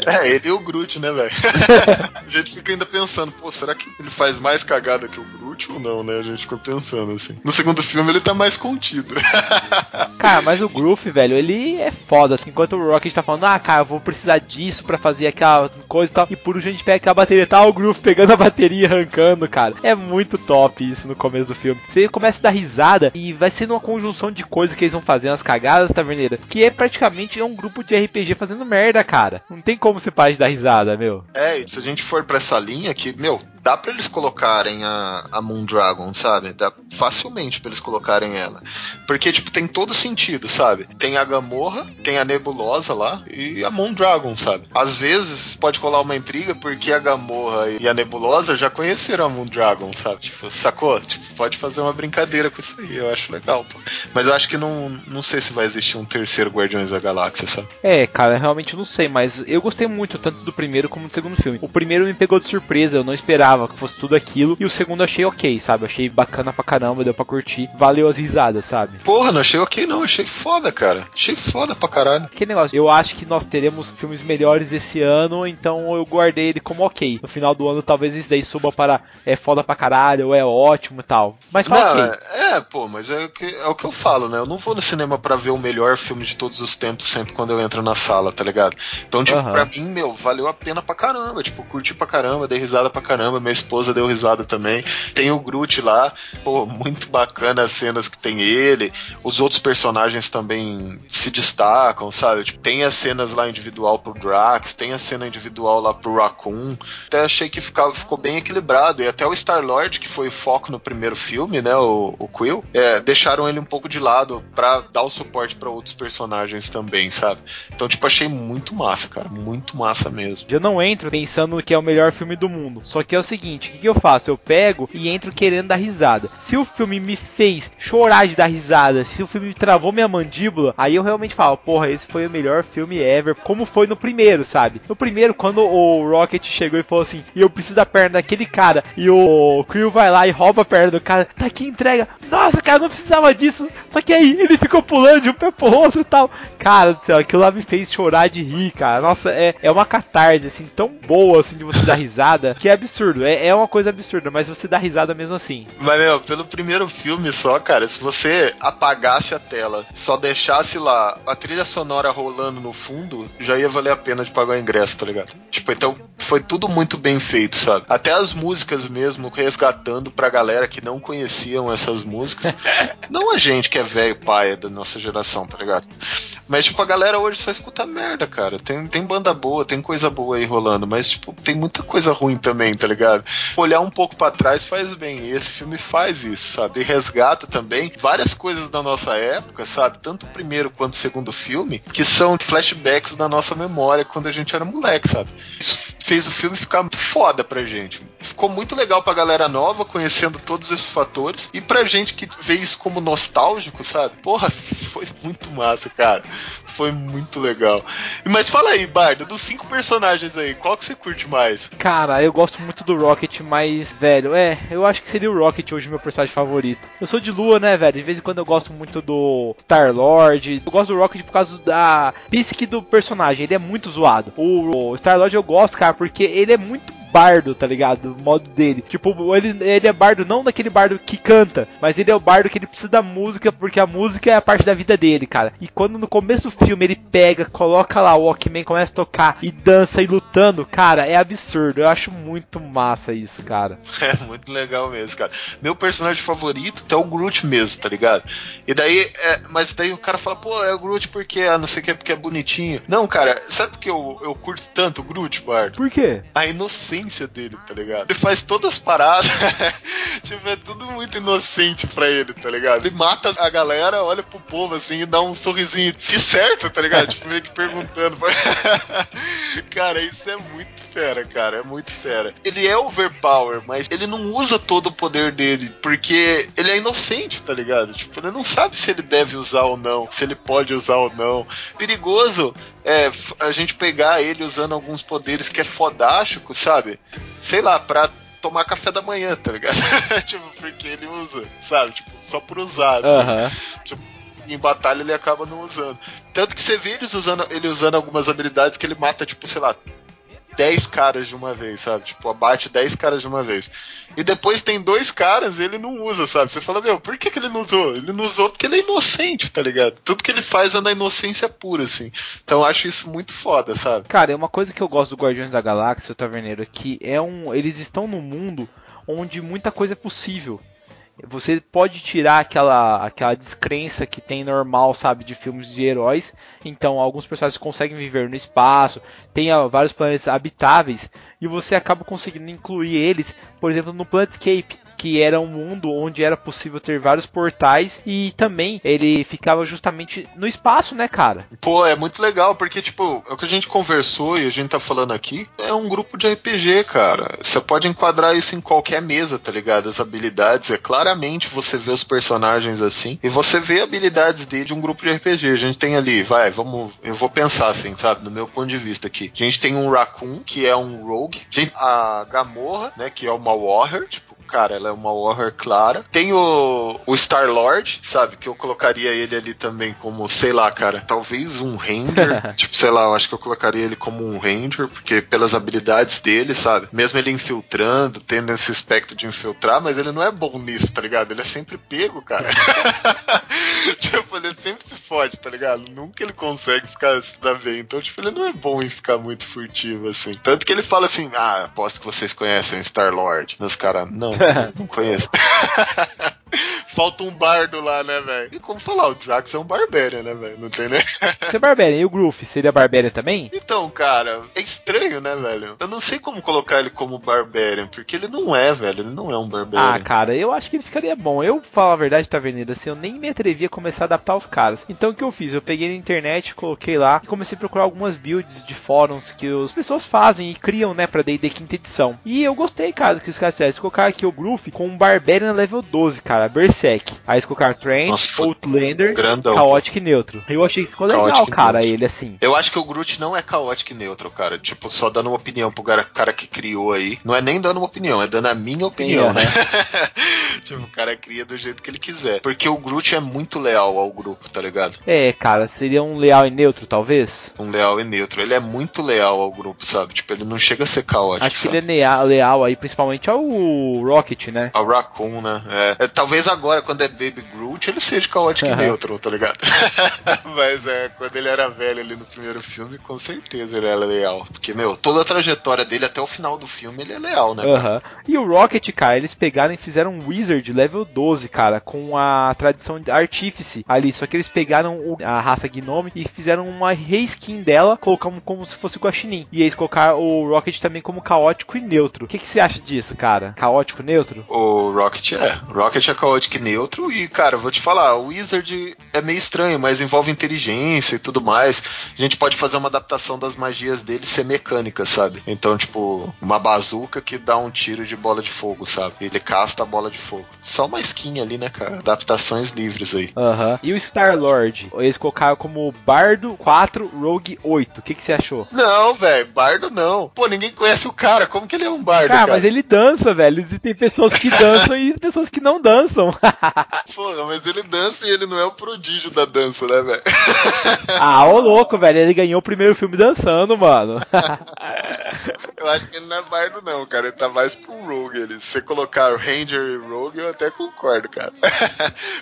B: É, ele e o Groot, né, velho? a gente fica ainda pensando, pô, será que ele faz mais cagada que o Groot ou não, né? A gente fica pensando assim. No segundo filme ele tá mais contido.
A: Cara, mas o Groove, velho, ele é foda. Assim, enquanto o Rocket tá falando, ah, cara, eu vou precisar disso pra fazer aquela coisa e tal. E por a gente pega aquela bateria, tá? O Groove pegando a bateria e arrancando, cara. É muito top isso no começo do filme. Você começa a dar risada e vai sendo uma conjunção de coisas que eles vão fazendo, as cagadas, taverneira. Que é praticamente um grupo de RPG fazendo merda, cara. Não tem como você parar de dar risada, meu.
B: É, se a gente for pra essa linha que, meu, dá pra eles colocarem a, a Moondragon, sabe? Dá facilmente pra eles colocarem ela. Porque, tipo, tem todo sentido, sabe? Tem a Gamorra, tem a Nebulosa lá e a Moondragon, sabe? Às vezes pode rolar uma intriga porque a Gamorra e a Nebulosa já conheceram a Moondragon, sabe? Tipo, sacou? Tipo, pode fazer uma brincadeira com isso aí, eu acho legal, pô. Mas eu acho que não, não sei se vai existir um terceiro Guardiões da Galáxia, sabe?
A: É, cara, realmente não sei, mas eu gostei muito, tanto do primeiro como do segundo filme. O primeiro me pegou de surpresa, eu não esperava que fosse tudo aquilo. E o segundo achei ok, sabe? Achei bacana pra caramba, deu pra curtir. Valeu as risadas, sabe?
B: Porra, não achei ok não, achei foda, cara. Achei foda pra caralho.
A: Que negócio, eu acho que nós teremos filmes melhores esse ano, então eu guardei ele como ok. No final do ano talvez isso daí suba para é foda pra caralho, ou é ótimo e tal. Mas tá
B: Não,
A: ok.
B: é, é, pô, mas é o, que, é o que eu falo, né? Eu não vou no cinema pra ver o melhor filme de todos os tempos sempre quando eu entro na sala, tá ligado? Então, tipo,
A: Aham.
B: pra mim, meu, valeu a pena pra caramba. Tipo, curti pra caramba, dei risada pra caramba, minha esposa deu risada também. Tem o Groot lá, pô, muito bacana as cenas que tem ele. Os outros personagens também se destacam, sabe? Tipo, tem as cenas lá individual pro Drax, tem a cena individual lá pro Raccoon. Até achei que ficava, ficou bem equilibrado. E até o Star-Lord, que foi o foco no primeiro filme, né? O, o Quill, é, deixaram ele um pouco de lado pra dar o suporte pra outros personagens também, sabe? Então, tipo, achei muito massa, cara. Muito massa mesmo.
A: Eu não entro pensando que é o melhor filme do mundo. Só que é o seguinte: o que, que eu faço? Eu pego e entro querendo dar risada. Se o filme me fez chorar de dar risada, se o filme travou minha mandíbula, aí eu realmente falo, porra, esse foi o melhor filme ever, como foi no primeiro, sabe? No primeiro, quando o Rocket chegou e falou assim, eu preciso da perna daquele cara, e o Crew vai lá e rouba a perna do cara, tá aqui entrega. Nossa, cara, não precisava disso. Só que aí ele ficou pulando de um pé pro outro e tal. Cara do céu, aquilo lá me fez chorar de rir, cara. Nossa, é, é uma catarse, assim, tão boa, assim, de você dar risada, que é absurdo. É, é uma coisa absurda, mas você dá risada mesmo assim.
B: Mas, meu, pelo primeiro filme só, cara, se você apagasse a tela, só deixasse lá a trilha sonora rolando no fundo, já ia valer a pena de pagar o ingresso, tá ligado? Tipo, então foi tudo muito bem feito, sabe? Até as músicas mesmo, resgatando pra galera que não conheciam essas músicas. não a gente que é velho pai da nossa geração, tá ligado? Mas, tipo, a galera hoje só escuta merda, cara. Tem, tem banda boa, tem coisa boa aí rolando, mas, tipo, tem muita coisa ruim também, tá ligado? Olhar um pouco para trás faz bem, e esse filme faz isso, sabe? E resgata também várias coisas da nossa época, sabe? Tanto o primeiro quanto o segundo filme, que são flashbacks da nossa memória quando a gente era moleque, sabe? Isso fez o filme ficar muito foda pra gente. Ficou muito legal pra galera nova, conhecendo todos esses fatores, e pra gente que vê isso como nostálgico, sabe? Porra, foi muito massa, cara. Foi muito legal. Mas fala aí, Bardo, dos cinco personagens aí, qual que você curte mais?
A: Cara, eu gosto muito do Rocket, mas, velho, é, eu acho que seria o Rocket hoje meu personagem favorito. Eu sou de lua, né, velho? De vez em quando eu gosto muito do Star-Lord. Eu gosto do Rocket por causa da psique do personagem, ele é muito zoado. O Star-Lord eu gosto, cara, porque ele é muito bardo, tá ligado? O modo dele. Tipo, ele, ele é bardo não daquele bardo que canta, mas ele é o bardo que ele precisa da música, porque a música é a parte da vida dele, cara. E quando no começo do filme ele pega, coloca lá o Walkman, começa a tocar e dança e lutando, cara, é absurdo. Eu acho muito massa isso, cara.
B: É muito legal mesmo, cara. Meu personagem favorito é o Groot mesmo, tá ligado? E daí, é, mas daí o cara fala, pô, é o Groot porque, ah, não sei o que, porque é bonitinho. Não, cara, sabe por que eu, eu curto tanto o Groot, Bardo?
A: Por quê?
B: A inocência dele, tá ligado? Ele faz todas as paradas, tipo, é tudo muito inocente pra ele, tá ligado? Ele mata a galera, olha pro povo assim e dá um sorrisinho. Fiz certo, tá ligado? tipo, meio que perguntando. cara, isso é muito fera, cara. É muito fera. Ele é overpower, mas ele não usa todo o poder dele, porque ele é inocente, tá ligado? Tipo, ele não sabe se ele deve usar ou não, se ele pode usar ou não. Perigoso é a gente pegar ele usando alguns poderes que é fodástico, sabe? Sei lá, pra tomar café da manhã, tá ligado? tipo, porque ele usa, sabe? Tipo, só por usar. Assim.
A: Aham.
B: Tipo, em batalha ele acaba não usando. Tanto que você vê eles usando, ele usando algumas habilidades que ele mata, tipo, sei lá, 10 caras de uma vez, sabe? Tipo, abate 10 caras de uma vez. E depois tem dois caras e ele não usa, sabe? Você fala, meu, por que, que ele não usou? Ele não usou porque ele é inocente, tá ligado? Tudo que ele faz é na inocência pura, assim. Então eu acho isso muito foda, sabe?
A: Cara, é uma coisa que eu gosto do Guardiões da Galáxia, o Taverneiro, é que é um. Eles estão num mundo onde muita coisa é possível. Você pode tirar aquela, aquela descrença que tem normal, sabe, de filmes de heróis. Então, alguns personagens conseguem viver no espaço, tem vários planetas habitáveis, e você acaba conseguindo incluir eles, por exemplo, no Planetscape, que era um mundo onde era possível ter vários portais e também ele ficava justamente no espaço, né, cara?
B: Pô, é muito legal, porque, tipo, é o que a gente conversou e a gente tá falando aqui, é um grupo de RPG, cara. Você pode enquadrar isso em qualquer mesa, tá ligado? As habilidades, é claramente você vê os personagens assim, e você vê habilidades dele de um grupo de RPG. A gente tem ali, vai, vamos, eu vou pensar assim, sabe, do meu ponto de vista aqui. A gente tem um Raccoon, que é um Rogue, a, Gamorra, né, que é uma Warrior, tipo, cara, ela é uma Warrior clara. Tem o, o Star-Lord, sabe? Que eu colocaria ele ali também como, sei lá, cara, talvez um Ranger. tipo, sei lá, eu acho que eu colocaria ele como um Ranger, porque pelas habilidades dele, sabe? Mesmo ele infiltrando, tendo esse aspecto de infiltrar, mas ele não é bom nisso, tá ligado? Ele é sempre pego, cara. tipo, ele sempre se fode, tá ligado? Nunca ele consegue ficar se dar bem. Então, tipo, ele não é bom em ficar muito furtivo, assim. Tanto que ele fala assim, ah, aposto que vocês conhecem o Star-Lord. Meus caras, não, não conheço. falta um bardo lá, né, velho? E como falar, o Drax é um Barbarian, né, velho? Não tem nem.
A: Você é Barbarian. E o Groove, seria Barbarian também?
B: Então, cara, é estranho, né, velho? Eu não sei como colocar ele como Barbarian, porque ele não é, velho. Ele não é um Barbarian.
A: Ah, cara, eu acho que ele ficaria bom. Eu, falo a verdade, Taverneiro, assim, eu nem me atrevi a começar a adaptar os caras. Então o que eu fiz? Eu peguei na internet, coloquei lá e comecei a procurar algumas builds de fóruns que as pessoas fazem e criam, né, pra D&D quinta edição. E eu gostei, cara, do que os caras fizeram. Eles colocaram aqui o Groove com um Barbarian level 12, cara, Berserk. Aí eles colocaram Trent,
B: Nossa,
A: Outlander,
B: grandão.
A: Chaotic e Neutro. Eu achei que ficou legal,
B: Chaotic e
A: cara,
B: Neutro.
A: ele assim.
B: Eu acho que o Groot não é caótico e neutro, cara. Tipo, só dando uma opinião pro cara, cara que criou aí. Não é nem dando uma opinião, é dando a minha opinião,
A: Sim,
B: né? tipo, o cara cria do jeito que ele quiser. Porque o Groot é muito leal ao grupo, tá ligado?
A: É, cara, seria um leal e neutro, talvez?
B: Um leal e neutro. Ele é muito leal ao grupo, sabe? Tipo, ele não chega a ser caótico.
A: Acho que
B: sabe?
A: ele é leal, leal aí, principalmente ao Rocket, né?
B: A Raccoon, né? É. É, talvez agora, quando é Baby Groot, ele seja caótico
A: Aham.
B: e neutro, tá ligado? Mas é, quando ele era velho ali no primeiro filme, com certeza ele era leal. Porque, meu, toda a trajetória dele até o final do filme, ele é leal, né?
A: Aham. E o Rocket, cara, eles pegaram e fizeram um Wizard level 12, cara, com a tradição de Artífice ali. Só que eles pegaram a raça Gnome e fizeram uma reskin dela, colocaram como se fosse o Guaxinim. E eles colocaram o Rocket também como caótico e neutro. O que, que você acha disso, cara? Caótico neutro?
B: O Rocket é. O Rocket é caótico neutro. E, cara, vou te falar, o Wizard é meio estranho, mas envolve inteligência e tudo mais. A gente pode fazer uma adaptação das magias dele ser mecânica, sabe? Então, tipo, uma bazuca que dá um tiro de bola de fogo, sabe? Ele casta a bola de fogo. Só uma skin ali, né, cara? Adaptações livres aí.
A: Aham. E o Star-Lord? Eles colocaram como Bardo 4, Rogue 8. O que, que você achou?
B: Não, velho, bardo não. Pô, ninguém conhece o cara. Como que ele é um bardo,
A: Cara,
B: cara?
A: mas ele dança, velho. Existem pessoas que dançam e pessoas que não dançam.
B: Porra, mas ele dança e ele não é o prodígio da dança, né, velho?
A: ah, ô louco, velho. Ele ganhou o primeiro filme dançando, mano.
B: Eu acho que ele não é bardo, não, cara. Ele tá mais pro Rogue. Ele. Se você colocar o Ranger e Rogue, eu até concordo, cara.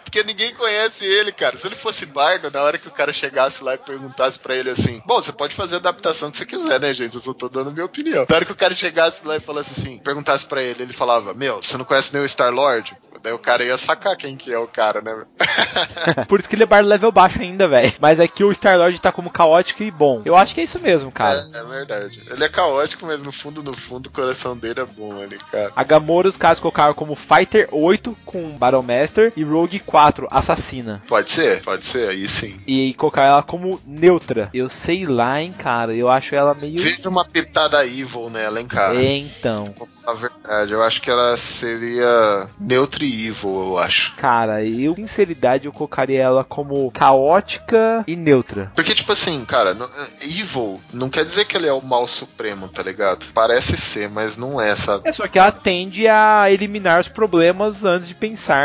B: Porque ninguém conhece ele, cara. Se ele fosse bardo, na hora que o cara chegasse lá e perguntasse pra ele assim: Bom, você pode fazer a adaptação que você quiser, né, gente? Eu só tô dando minha opinião. Na hora que o cara chegasse lá e falasse assim, perguntasse pra ele, ele falava: Meu, você não conhece nem o Star-Lord? Daí o cara ia sacar quem que é o cara, né?
A: Por isso que ele é bardo level baixo ainda, velho. Mas aqui o Star-Lord tá como caótico e bom. Eu acho que é isso mesmo, cara.
B: É, é verdade. Ele é caótico, mas no fundo, no fundo, o coração dele é bom ali, cara.
A: A Gamora, os caras colocaram como Fighter 8 com Battlemaster e Rogue 4, Assassina.
B: Pode ser, pode ser, aí sim.
A: E colocaram ela como neutra. Eu sei lá, hein, cara. Eu acho ela meio.
B: Veja uma pitada evil nela, hein, cara.
A: É, então.
B: Na verdade, eu acho que ela seria neutro e evil, eu acho.
A: Cara, eu, sinceridade, eu colocaria ela como caótica e neutra.
B: Porque, tipo assim, cara, no- evil não quer dizer que ele é o mal supremo, tá ligado? Parece ser, mas não é, sabe?
A: É só que ela tende a eliminar os problemas antes de pensar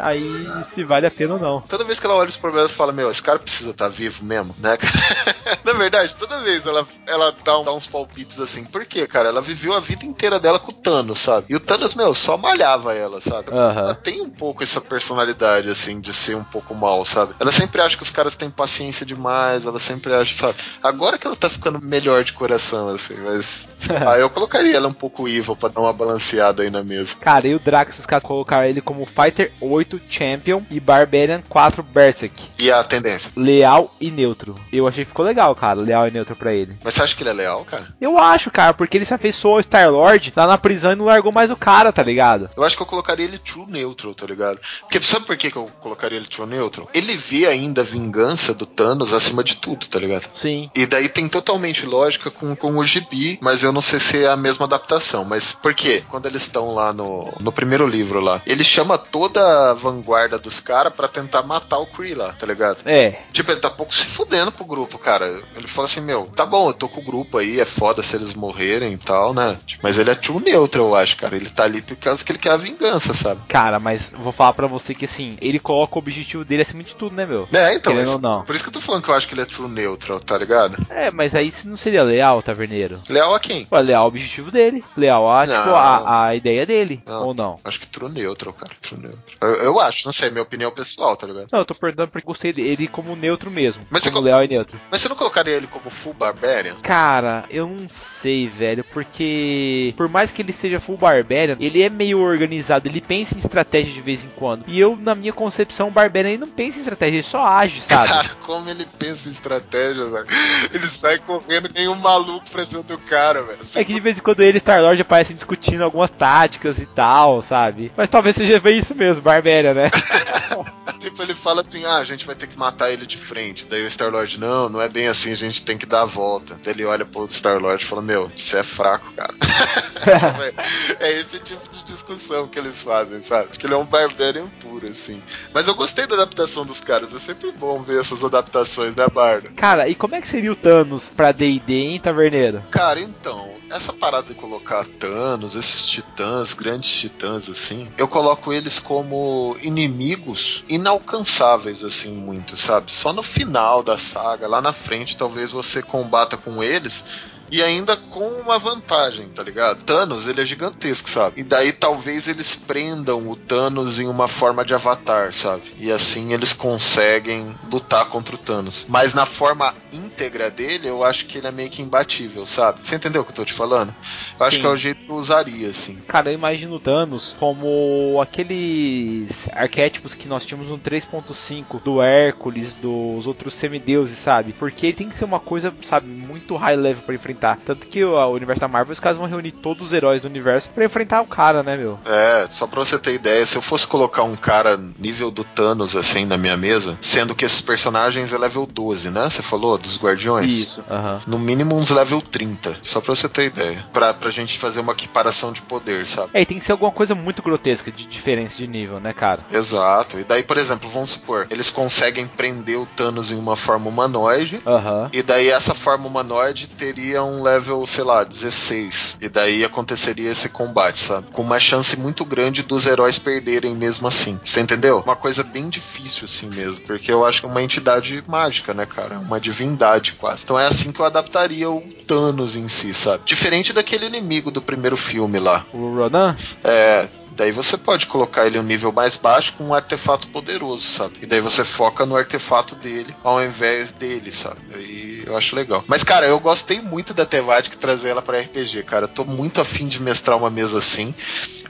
A: aí se vale a pena ou não.
B: Toda vez que ela olha os problemas, fala: Meu, esse cara precisa estar vivo mesmo, né, cara? Na verdade, toda vez ela, ela dá, um- dá uns palpites assim. Por quê, cara? Ela viveu a vida inteira dela com o Thanos, sabe? E o Thanos, meu, só malhava ela, sabe?
A: Aham.
B: Ela tem um pouco essa personalidade, assim, de ser um pouco mal, sabe? Ela sempre acha que os caras têm paciência demais, ela sempre acha, sabe? Agora que ela tá ficando melhor de coração, assim, mas. lá, eu colocaria ela um pouco evil pra dar uma balanceada aí na mesa.
A: Cara, e o Drax, os caras colocaram ele como Fighter 8 Champion e Barbarian 4 Berserk.
B: E a tendência?
A: Leal e neutro. Eu achei que ficou legal, cara, leal e neutro pra ele.
B: Mas você acha que ele é leal, cara?
A: Eu acho, cara, porque ele se afeiçoou ao Star-Lord lá na prisão e não largou mais o cara, tá ligado?
B: Eu acho que eu colocaria ele true neutral, tá ligado? Porque sabe por que, que eu colocaria ele true neutral? Ele vê ainda a vingança do Thanos acima de tudo, tá ligado?
A: Sim.
B: E daí tem totalmente lógica com, com o Gibi, mas eu não sei se é a mesma adaptação. Mas por quê? Quando eles estão lá no, no primeiro livro lá, ele chama toda a vanguarda dos caras pra tentar matar o Kree lá, tá ligado?
A: É.
B: Tipo, ele tá pouco se fudendo pro grupo, cara. Ele fala assim, meu, tá bom, eu tô com o grupo aí, é foda se eles morrerem e tal, né? Mas ele é true neutral, eu acho, cara. Ele tá ali por causa que ele quer a vingança, sabe?
A: Cara, mas vou falar pra você que assim, ele coloca o objetivo dele acima de tudo, né, meu?
B: É, então.
A: Não.
B: Por isso que eu tô falando que eu acho que ele é true neutral, tá ligado?
A: É, mas aí se não seria leal, taverneiro.
B: Leal a quem?
A: Ué, leal ao objetivo dele. Leal a,
B: Não.
A: tipo, a, a ideia dele.
B: Não.
A: Ou não?
B: Acho que true neutral, cara. True neutral. Eu, eu acho, não sei, minha opinião pessoal, tá ligado?
A: Não, eu tô perguntando porque gostei dele como neutro mesmo.
B: Mas você
A: como
B: co-
A: leal e neutro.
B: Mas você não colocaria ele como full barbarian?
A: Cara, eu não sei, velho, porque por mais que ele seja full barbarian, ele é meio organizado, ele pensa em estratégia de vez em quando. E eu, na minha concepção, o barbarian ele não pensa em estratégia, ele só age, sabe?
B: Cara, como ele pensa em estratégia, velho. Ele sai correndo nem um maluco pra cima do cara, velho.
A: É que de vez em quando ele e Star-Lord aparecem discutindo algumas táticas e tal, sabe? Mas talvez seja bem isso mesmo, Barbarian, né?
B: Tipo, ele fala assim: ah, a gente vai ter que matar ele de frente. Daí o Star-Lord, não, não é bem assim, a gente tem que dar a volta. Daí ele olha pro Star-Lord e fala: meu, você é fraco, cara. é esse tipo de discussão que eles fazem, sabe? Acho que ele é um barbarian puro, assim. Mas eu gostei da adaptação dos caras, é sempre bom ver essas adaptações, né, Barda?
A: Cara, e como é que seria o Thanos pra D&D, hein, Taverneiro?
B: Cara, então, essa parada de colocar Thanos, esses titãs, grandes titãs, assim, eu coloco eles como inimigos inalcançáveis, assim, muito, sabe? Só no final da saga, lá na frente, talvez você combata com eles. E ainda com uma vantagem, tá ligado? Thanos, ele é gigantesco, sabe? E daí talvez eles prendam o Thanos em uma forma de avatar, sabe? E assim eles conseguem lutar contra o Thanos. Mas na forma íntegra dele, eu acho que ele é meio que imbatível, sabe? Você entendeu o que eu tô te falando? Eu acho
A: Sim.
B: que é o jeito que eu usaria, assim.
A: Cara, eu imagino o Thanos como aqueles arquétipos que nós tínhamos no 3.5 do Hércules, dos outros semideuses, sabe? Porque tem que ser uma coisa, sabe, muito high level pra enfrentar. Tanto que o, o universo da Marvel, os caras vão reunir todos os heróis do universo pra enfrentar o cara, né, meu?
B: É, só pra você ter ideia, se eu fosse colocar um cara nível do Thanos assim na minha mesa, sendo que esses personagens é level 12, né? Você falou dos Guardiões?
A: Aham.
B: No mínimo uns level 30, só pra você ter ideia. Pra, pra gente fazer uma equiparação de poder, sabe?
A: É, e tem que ser alguma coisa muito grotesca de diferença de nível, né, cara?
B: Exato. E daí, por exemplo, vamos supor, eles conseguem prender o Thanos em uma forma humanoide.
A: Aham.
B: E daí essa forma humanoide teria um level, sei lá, 16. E daí aconteceria esse combate, sabe? Com uma chance muito grande dos heróis perderem mesmo assim. Você entendeu? Uma coisa bem difícil assim mesmo. Porque eu acho que é uma entidade mágica, né, cara? Uma divindade quase. Então é assim que eu adaptaria o Thanos em si, sabe? Diferente daquele inimigo do primeiro filme lá.
A: O Ronan?
B: É. Daí você pode colocar ele um nível mais baixo com um artefato poderoso, sabe? E daí você foca no artefato dele ao invés dele, sabe? Aí eu acho legal. Mas, cara, eu gostei muito da temática e trazer ela pra RPG, cara. Eu tô muito afim de mestrar uma mesa assim.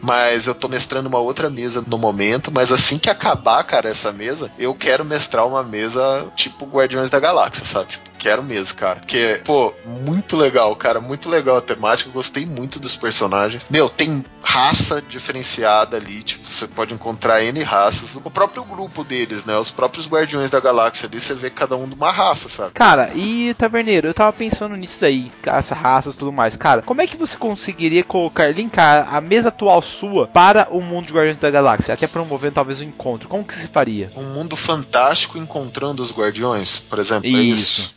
B: Mas eu tô mestrando uma outra mesa no momento. Mas assim que acabar, cara, essa mesa, eu quero mestrar uma mesa tipo Guardiões da Galáxia, sabe? Tipo, Quero mesmo, cara. Porque, pô, muito legal, cara. Muito legal a temática. Gostei muito dos personagens. Meu, tem raça diferenciada ali. Tipo, você pode encontrar N raças. O próprio grupo deles, né? Os próprios Guardiões da Galáxia ali, você vê cada um de uma raça, sabe?
A: Cara, e Taverneiro, eu tava pensando nisso daí, essas raças e tudo mais. Cara, como é que você conseguiria colocar, linkar a mesa atual sua para o mundo de Guardiões da Galáxia? Até promovendo talvez um encontro. Como que se faria?
B: Um mundo fantástico encontrando os Guardiões, por exemplo. É isso.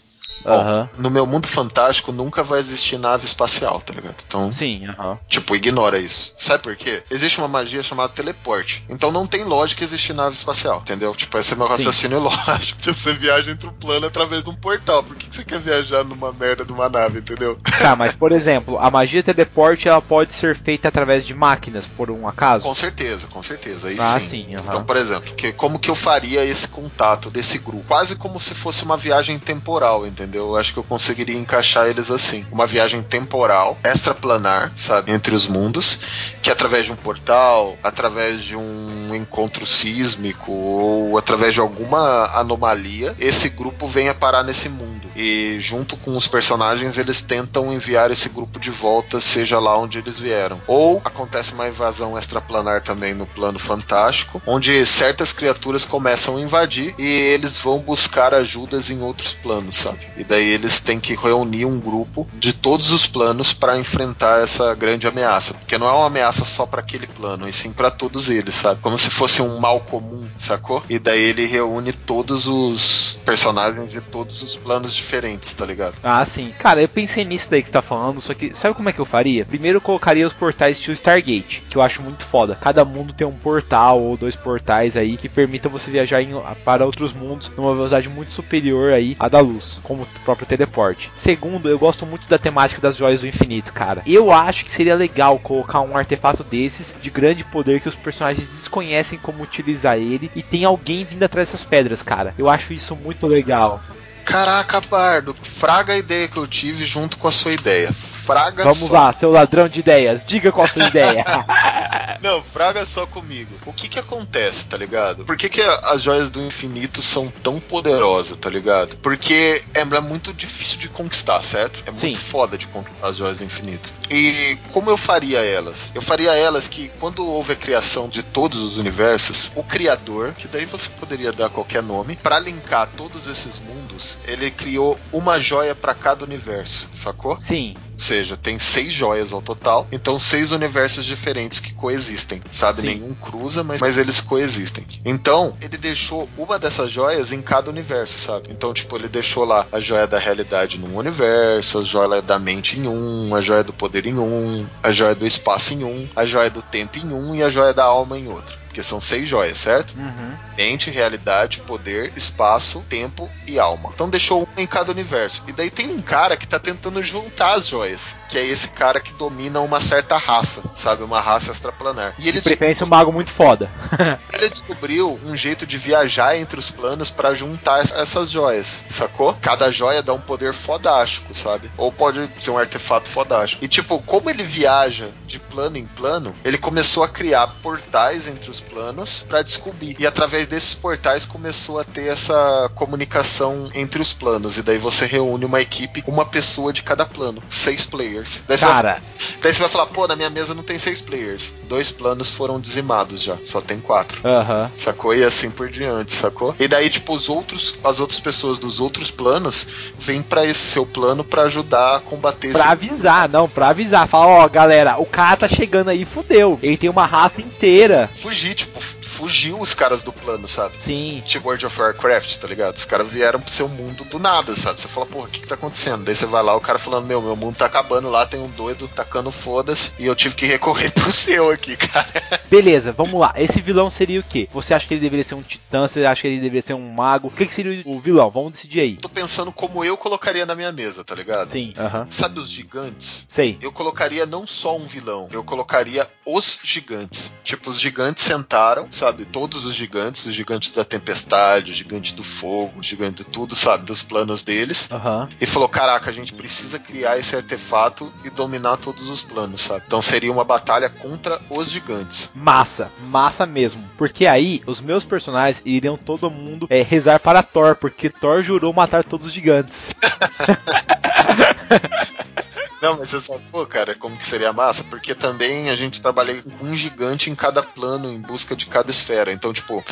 B: No meu mundo fantástico nunca vai existir nave espacial, tá ligado? Então,
A: Sim, aham.
B: Tipo, ignora isso. Sabe por quê? Existe uma magia chamada teleporte. Então não tem lógica existir nave espacial, entendeu? Tipo, esse é meu raciocínio lógico. Tipo, você viaja entre um plano através de um portal. Por que, que você quer viajar numa merda de uma nave, entendeu?
A: Tá, mas por exemplo, a magia teleporte ela pode ser feita através de máquinas, por um acaso?
B: Com certeza, com certeza. Aí
A: Ah,
B: sim.
A: sim, aham.
B: Então, por exemplo, que, como que eu faria esse contato desse grupo? Quase como se fosse uma viagem temporal, entendeu? Eu acho que eu conseguiria encaixar eles assim. Uma viagem temporal, extraplanar, sabe? Entre os mundos, que através de um portal, através de um encontro sísmico ou através de alguma anomalia, esse grupo venha parar nesse mundo. E junto com os personagens, eles tentam enviar esse grupo de volta, seja lá onde eles vieram. Ou acontece uma invasão extraplanar também no plano fantástico, onde certas criaturas começam a invadir e eles vão buscar ajudas em outros planos, sabe? E daí eles têm que reunir um grupo de todos os planos para enfrentar essa grande ameaça, porque não é uma ameaça raça só para aquele plano, e sim para todos eles, sabe? Como se fosse um mal comum, sacou? E daí ele reúne todos os personagens de todos os planos diferentes, tá ligado?
A: Ah, sim. Cara, eu pensei nisso daí que você tá falando, só que sabe como é que eu faria? Primeiro eu colocaria os portais estilo Stargate, que eu acho muito foda. Cada mundo tem um portal ou dois portais aí que permitam você viajar em, para outros mundos numa velocidade muito superior aí à da luz, como o próprio teleporte. Segundo, eu gosto muito da temática das joias do infinito, cara. Eu acho que seria legal colocar um artefato desses de grande poder que os personagens desconhecem como utilizar ele e tem alguém vindo atrás dessas pedras, cara. Eu acho isso muito legal.
B: Caraca, Bardo, fraga a ideia que eu tive junto com a sua ideia. Fraga
A: Vamos
B: só.
A: lá, seu ladrão de ideias, diga qual a sua ideia.
B: Não, fraga só comigo. O que que acontece, tá ligado? Por que, que as joias do infinito são tão poderosas, tá ligado? Porque é é muito difícil de conquistar, certo? É muito
A: Sim.
B: foda de conquistar as joias do infinito. E como eu faria elas? Eu faria elas que quando houve a criação de todos os universos, o criador, que daí você poderia dar qualquer nome, pra linkar todos esses mundos, ele criou uma joia pra cada universo, sacou?
A: Sim,
B: Ou seja, tem seis joias ao total, então seis universos diferentes que coexistem, sabe?
A: Sim.
B: Nenhum cruza, mas, mas eles coexistem. Então, ele deixou uma dessas joias em cada universo, sabe? Então, tipo, ele deixou lá a joia da realidade num universo, a joia da mente em um, a joia do poder em um, a joia do espaço em um, a joia do tempo em um e a joia da alma em outro. Porque são seis joias, certo?
A: uhum.
B: Mente, realidade, poder, espaço, tempo e alma. Então deixou em cada universo. E daí tem um cara que tá tentando juntar as joias. Que é esse cara que domina uma certa raça, sabe? Uma raça extraplanar. E ele,
A: de preferência um mago muito foda.
B: ele descobriu um jeito de viajar entre os planos pra juntar ess- essas joias, sacou? Cada joia dá um poder fodástico, sabe? Ou pode ser um artefato fodástico. E tipo, como ele viaja de plano em plano, ele começou a criar portais entre os planos pra descobrir. E através desses portais começou a ter essa comunicação entre os planos. E daí você reúne uma equipe, uma pessoa de cada plano, seis players. Daí você vai-
A: Cara,
B: daí você vai falar, pô, na minha mesa não tem seis players. Dois planos foram dizimados já, só tem quatro.
A: aham.
B: Sacou? E assim por diante, sacou? E daí, tipo, os outros, as outras pessoas dos outros planos vêm pra esse seu plano pra ajudar a combater
A: Pra avisar, não, pra avisar. Fala, ó, galera, o cara tá chegando aí, fudeu. Ele tem uma raça inteira.
B: esse. Fugir, tipo, fugiu os caras do plano, sabe?
A: Sim.
B: Tipo World of Warcraft, tá ligado? Os caras vieram pro seu mundo do nada, sabe? Você fala, porra, o que que tá acontecendo? Daí você vai lá, o cara falando, meu, meu mundo tá acabando lá, tem um doido tacando foda-se, e eu tive que recorrer pro seu aqui, cara.
A: Beleza, vamos lá. Esse vilão seria o quê? Você acha que ele deveria ser um titã? Você acha que ele deveria ser um mago? O que, que seria o vilão? Vamos decidir aí.
B: Tô pensando como eu colocaria na minha mesa, tá ligado?
A: Sim, aham.
B: Sabe os gigantes?
A: Sei.
B: Eu colocaria não só um vilão, eu colocaria os gigantes. Tipo, os gigantes sentaram, sabe? Todos os gigantes, os gigantes da tempestade, o gigante do fogo, o gigante de tudo, sabe? Dos planos deles.
A: Aham.
B: E falou: caraca, a gente precisa criar esse artefato e dominar todos os planos, sabe? Então seria uma batalha contra os gigantes.
A: Massa, massa mesmo. Porque aí os meus personagens iriam todo mundo é, rezar para Thor, porque Thor jurou matar todos os gigantes.
B: Não, mas você sabe, pô, cara, como que seria massa? Porque também a gente trabalha com um gigante em cada plano, em busca de cada esfera. Então, tipo,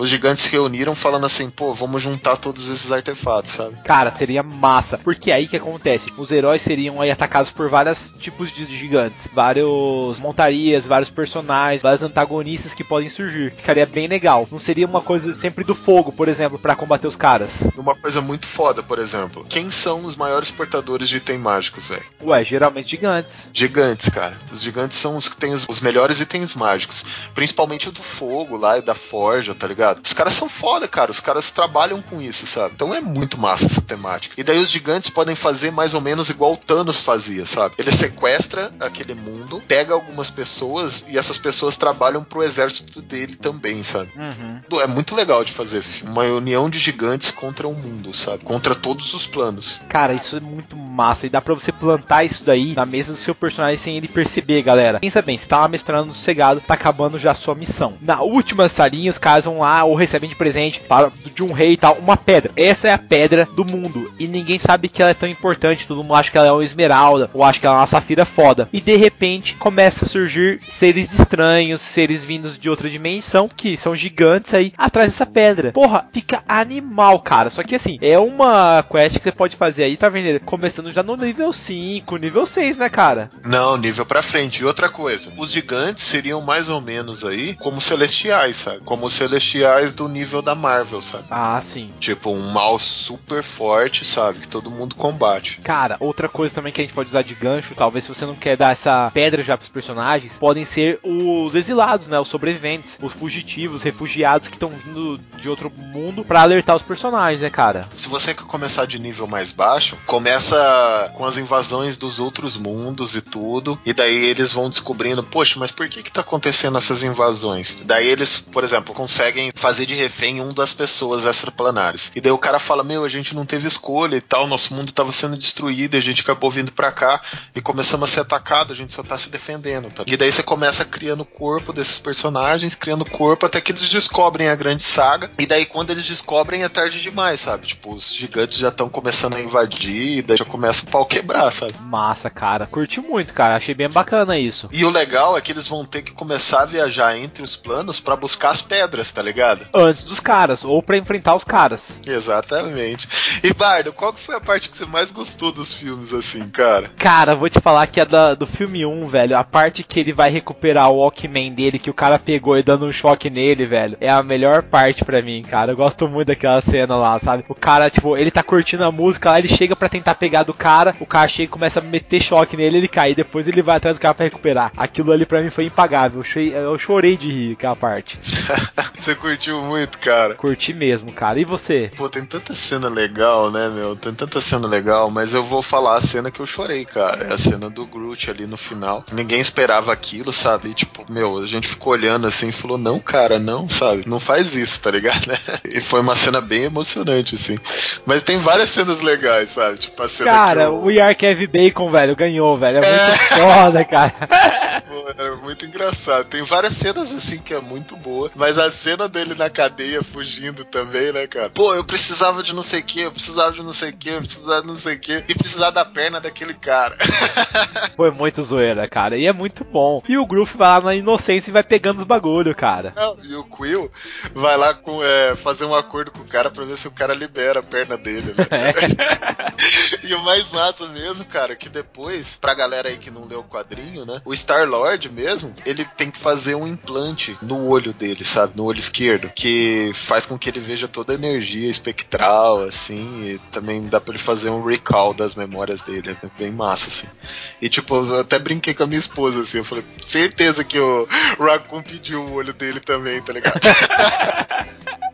B: os gigantes se reuniram falando assim, pô, vamos juntar todos esses artefatos, sabe?
A: Cara, seria massa. Porque aí que acontece? Os heróis seriam aí atacados por vários tipos de gigantes. Vários montarias, vários personagens, vários antagonistas que podem surgir. Ficaria bem legal. Não seria uma coisa sempre do fogo, por exemplo, pra combater os caras.
B: Uma coisa muito foda, por exemplo. Quem são os maiores portadores de item mágicos, velho?
A: Ué, geralmente gigantes.
B: Gigantes, cara. Os gigantes são os que têm os, os melhores itens mágicos. Principalmente o do fogo lá e da forja, tá ligado? Os caras são foda, cara. Os caras trabalham com isso, sabe? Então é muito massa essa temática. E daí os gigantes podem fazer mais ou menos igual o Thanos fazia, sabe? Ele sequestra aquele mundo, pega algumas pessoas e essas pessoas trabalham pro exército dele também, sabe?
A: Uhum.
B: É muito legal de fazer filme. Uma união de gigantes contra o mundo, sabe? Contra todos os planos.
A: Cara, isso é muito massa. E dá pra você plantar isso daí na mesa do seu personagem sem ele perceber, galera. Pensa bem, você tá mestrando sossegado, tá acabando já a sua missão. Na última salinha, os caras vão lá ou recebem de presente para, de um rei e tal, uma pedra. Essa é a pedra do mundo. E ninguém sabe que ela é tão importante. Todo mundo acha que ela é uma esmeralda, ou acha que ela é uma safira foda. E de repente começa a surgir seres estranhos, seres vindos de outra dimensão, que são gigantes aí atrás dessa pedra. Porra, fica animal, cara. Só que assim, é uma quest que você pode fazer aí, tá vendo? Começando já no nível 5, 5, nível 6, né, cara?
B: Não, nível pra frente. E outra coisa, os gigantes seriam mais ou menos aí como celestiais, sabe? Como os celestiais do nível da Marvel, sabe?
A: Ah, sim.
B: Tipo, um mal super forte, sabe? Que todo mundo combate.
A: Cara, outra coisa também que a gente pode usar de gancho, talvez se você não quer dar essa pedra já pros personagens, podem ser os exilados, né? Os sobreviventes, os fugitivos, refugiados que estão vindo de outro mundo pra alertar os personagens, né, cara?
B: Se você quer começar de nível mais baixo, começa com as invasões dos outros mundos e tudo, e daí eles vão descobrindo, poxa, mas por que que tá acontecendo essas invasões? Daí eles, por exemplo, conseguem fazer de refém um das pessoas extraplanares. E daí o cara fala, meu, a gente não teve escolha e tal, nosso mundo tava sendo destruído, a gente acabou vindo pra cá e começamos a ser atacado, a gente só tá se defendendo, tá? E daí você começa criando o corpo desses personagens, criando o corpo até que eles descobrem a grande saga, e daí quando eles descobrem é tarde demais, sabe? Tipo, os gigantes já estão começando a invadir, daí já começa o pau quebrar, sabe?
A: Massa, cara. Curti muito, cara. Achei bem bacana isso.
B: E o legal é que eles vão ter que começar a viajar entre os planos pra buscar as pedras, tá ligado?
A: Antes dos caras, ou pra enfrentar os caras.
B: Exatamente. E Bardo, qual que foi a parte que você mais gostou dos filmes, assim, cara?
A: Cara, vou te falar que a da- do filme 1, velho, a parte que ele vai recuperar o Walkman dele, que o cara pegou e dando um choque nele, velho, é a melhor parte pra mim, cara. Eu gosto muito daquela cena lá, sabe? O cara, tipo, ele tá curtindo a música lá, ele chega pra tentar pegar do cara, o cara chega e começa a meter choque nele, ele cai, depois ele vai atrás do cara pra recuperar. Aquilo ali pra mim foi impagável. Eu chorei, eu chorei de rir aquela parte.
B: você curtiu muito, cara?
A: Curti mesmo, cara. E você?
B: Pô, tem tanta cena legal, né, meu? Tem tanta cena legal, mas eu vou falar a cena que eu chorei, cara. É a cena do Groot ali no final. Ninguém esperava aquilo, sabe? E, tipo, meu, a gente ficou olhando assim e falou: não, cara, não, sabe? Não faz isso, tá ligado? E foi uma cena bem emocionante, assim. Mas tem várias cenas legais, sabe? Tipo, a cena
A: Cara,
B: eu...
A: o Kevin Bacon, velho, ganhou, velho. É muito foda, cara.
B: É muito engraçado. Tem várias cenas assim que é muito boa, mas a cena dele na cadeia fugindo também, né, cara? Pô, eu precisava de não sei o que, eu precisava de não sei o que, eu precisava de não sei o que, e precisar da perna daquele cara.
A: Foi muito zoeira, cara. E é muito bom. E o Groove vai lá na inocência e vai pegando os bagulho, cara.
B: Não, e o Quill vai lá com, é, fazer um acordo com o cara pra ver se o cara libera a perna dele, né? e o mais massa mesmo, cara, que depois, pra galera aí que não leu o quadrinho, né? O Star-Lord mesmo, ele tem que fazer um implante no olho dele, sabe? No olho esquerdo, que faz com que ele veja toda a energia espectral, assim, e também dá pra ele fazer um recall das memórias dele. É bem massa, assim. E tipo, eu até brinquei com a minha esposa, assim, eu falei, certeza que o Raccoon pediu o olho dele também, tá ligado?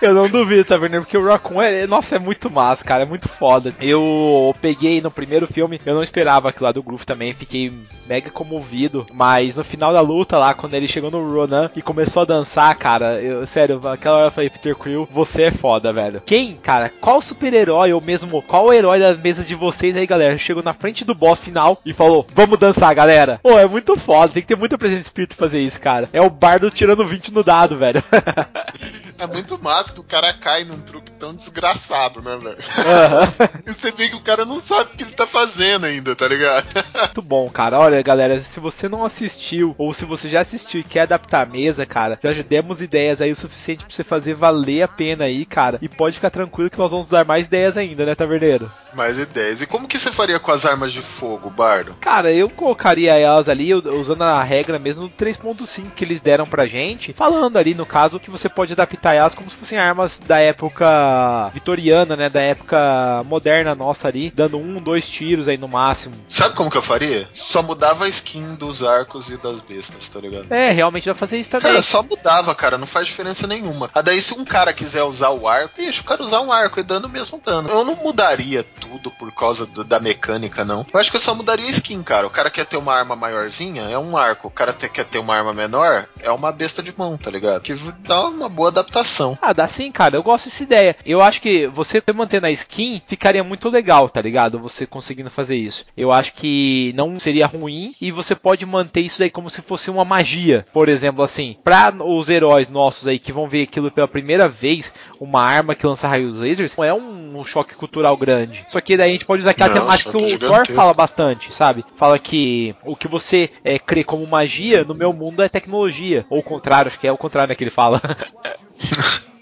A: Eu não duvido, tá vendo? Porque o Raccoon é, nossa, é muito massa, cara, é muito foda. Eu peguei no primeiro filme, eu não esperava aquilo lá do Groove também, fiquei mega comovido. Mas no final da luta lá, quando ele chegou no Ronan e começou a dançar, cara, eu, sério, aquela hora eu falei, Peter Quill, você é foda, velho. Quem, cara, qual super-herói ou mesmo qual herói das mesas de vocês aí, galera, chegou na frente do boss final e falou, vamos dançar, galera? Pô, é muito foda, tem que ter muita presença de espírito fazer isso, cara. É o bardo tirando 20 no dado, velho.
B: É muito massa que o cara cai num truque tão desgraçado, né, velho? E você vê que o cara não sabe o que ele tá fazendo ainda, tá ligado?
A: Muito bom, cara. Olha, galera, se você não assistiu ou se você já assistiu e quer adaptar a mesa, cara, já demos ideias aí o suficiente pra você fazer valer a pena aí, cara. E pode ficar tranquilo que nós vamos dar mais ideias ainda, né, Taverneiro?
B: Mais ideias. E como que você faria com as armas de fogo, Bardo?
A: Cara, eu colocaria elas ali usando a regra mesmo do 3.5 que eles deram pra gente, falando ali no caso que você pode adaptar elas como se fossem armas da época vitoriana, né, da época moderna nossa ali, dando um, dois tiros aí no máximo.
B: Sabe como que eu faria? Só mudava a skin dos arcos e das bestas, tá ligado?
A: É, realmente dá pra fazer isso também.
B: Cara, só mudava, cara, não faz diferença nenhuma. Ah, daí se um cara quiser usar o arco, deixa o cara usar um arco e dando o mesmo dano. Eu não mudaria tudo por causa do- da mecânica, não. Eu acho que eu só mudaria a skin, cara. O cara quer ter uma arma maiorzinha, é um arco. O cara te- quer ter uma arma menor, é uma besta de mão, tá ligado? Que dá uma boa adaptação.
A: Ah, dá sim, cara. Eu gosto dessa ideia. Eu acho que você mantendo a skin ficaria muito legal, tá ligado? Você conseguindo fazer isso. Eu acho que não seria ruim e você pode manter isso daí como se fosse uma magia. Por exemplo, assim, pra os heróis nossos aí que vão ver aquilo pela primeira vez, uma arma que lança raios lasers, é um, um choque cultural grande. Só que daí a gente pode usar aquela
B: Não,
A: temática que o Thor fala bastante, sabe? Fala que o que você é, crê como magia, no meu mundo é tecnologia. Ou o contrário, acho que é o contrário né, que ele fala.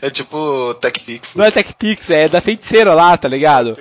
B: É tipo TechPix.
A: Não é TechPix, é da feiticeira lá, tá ligado?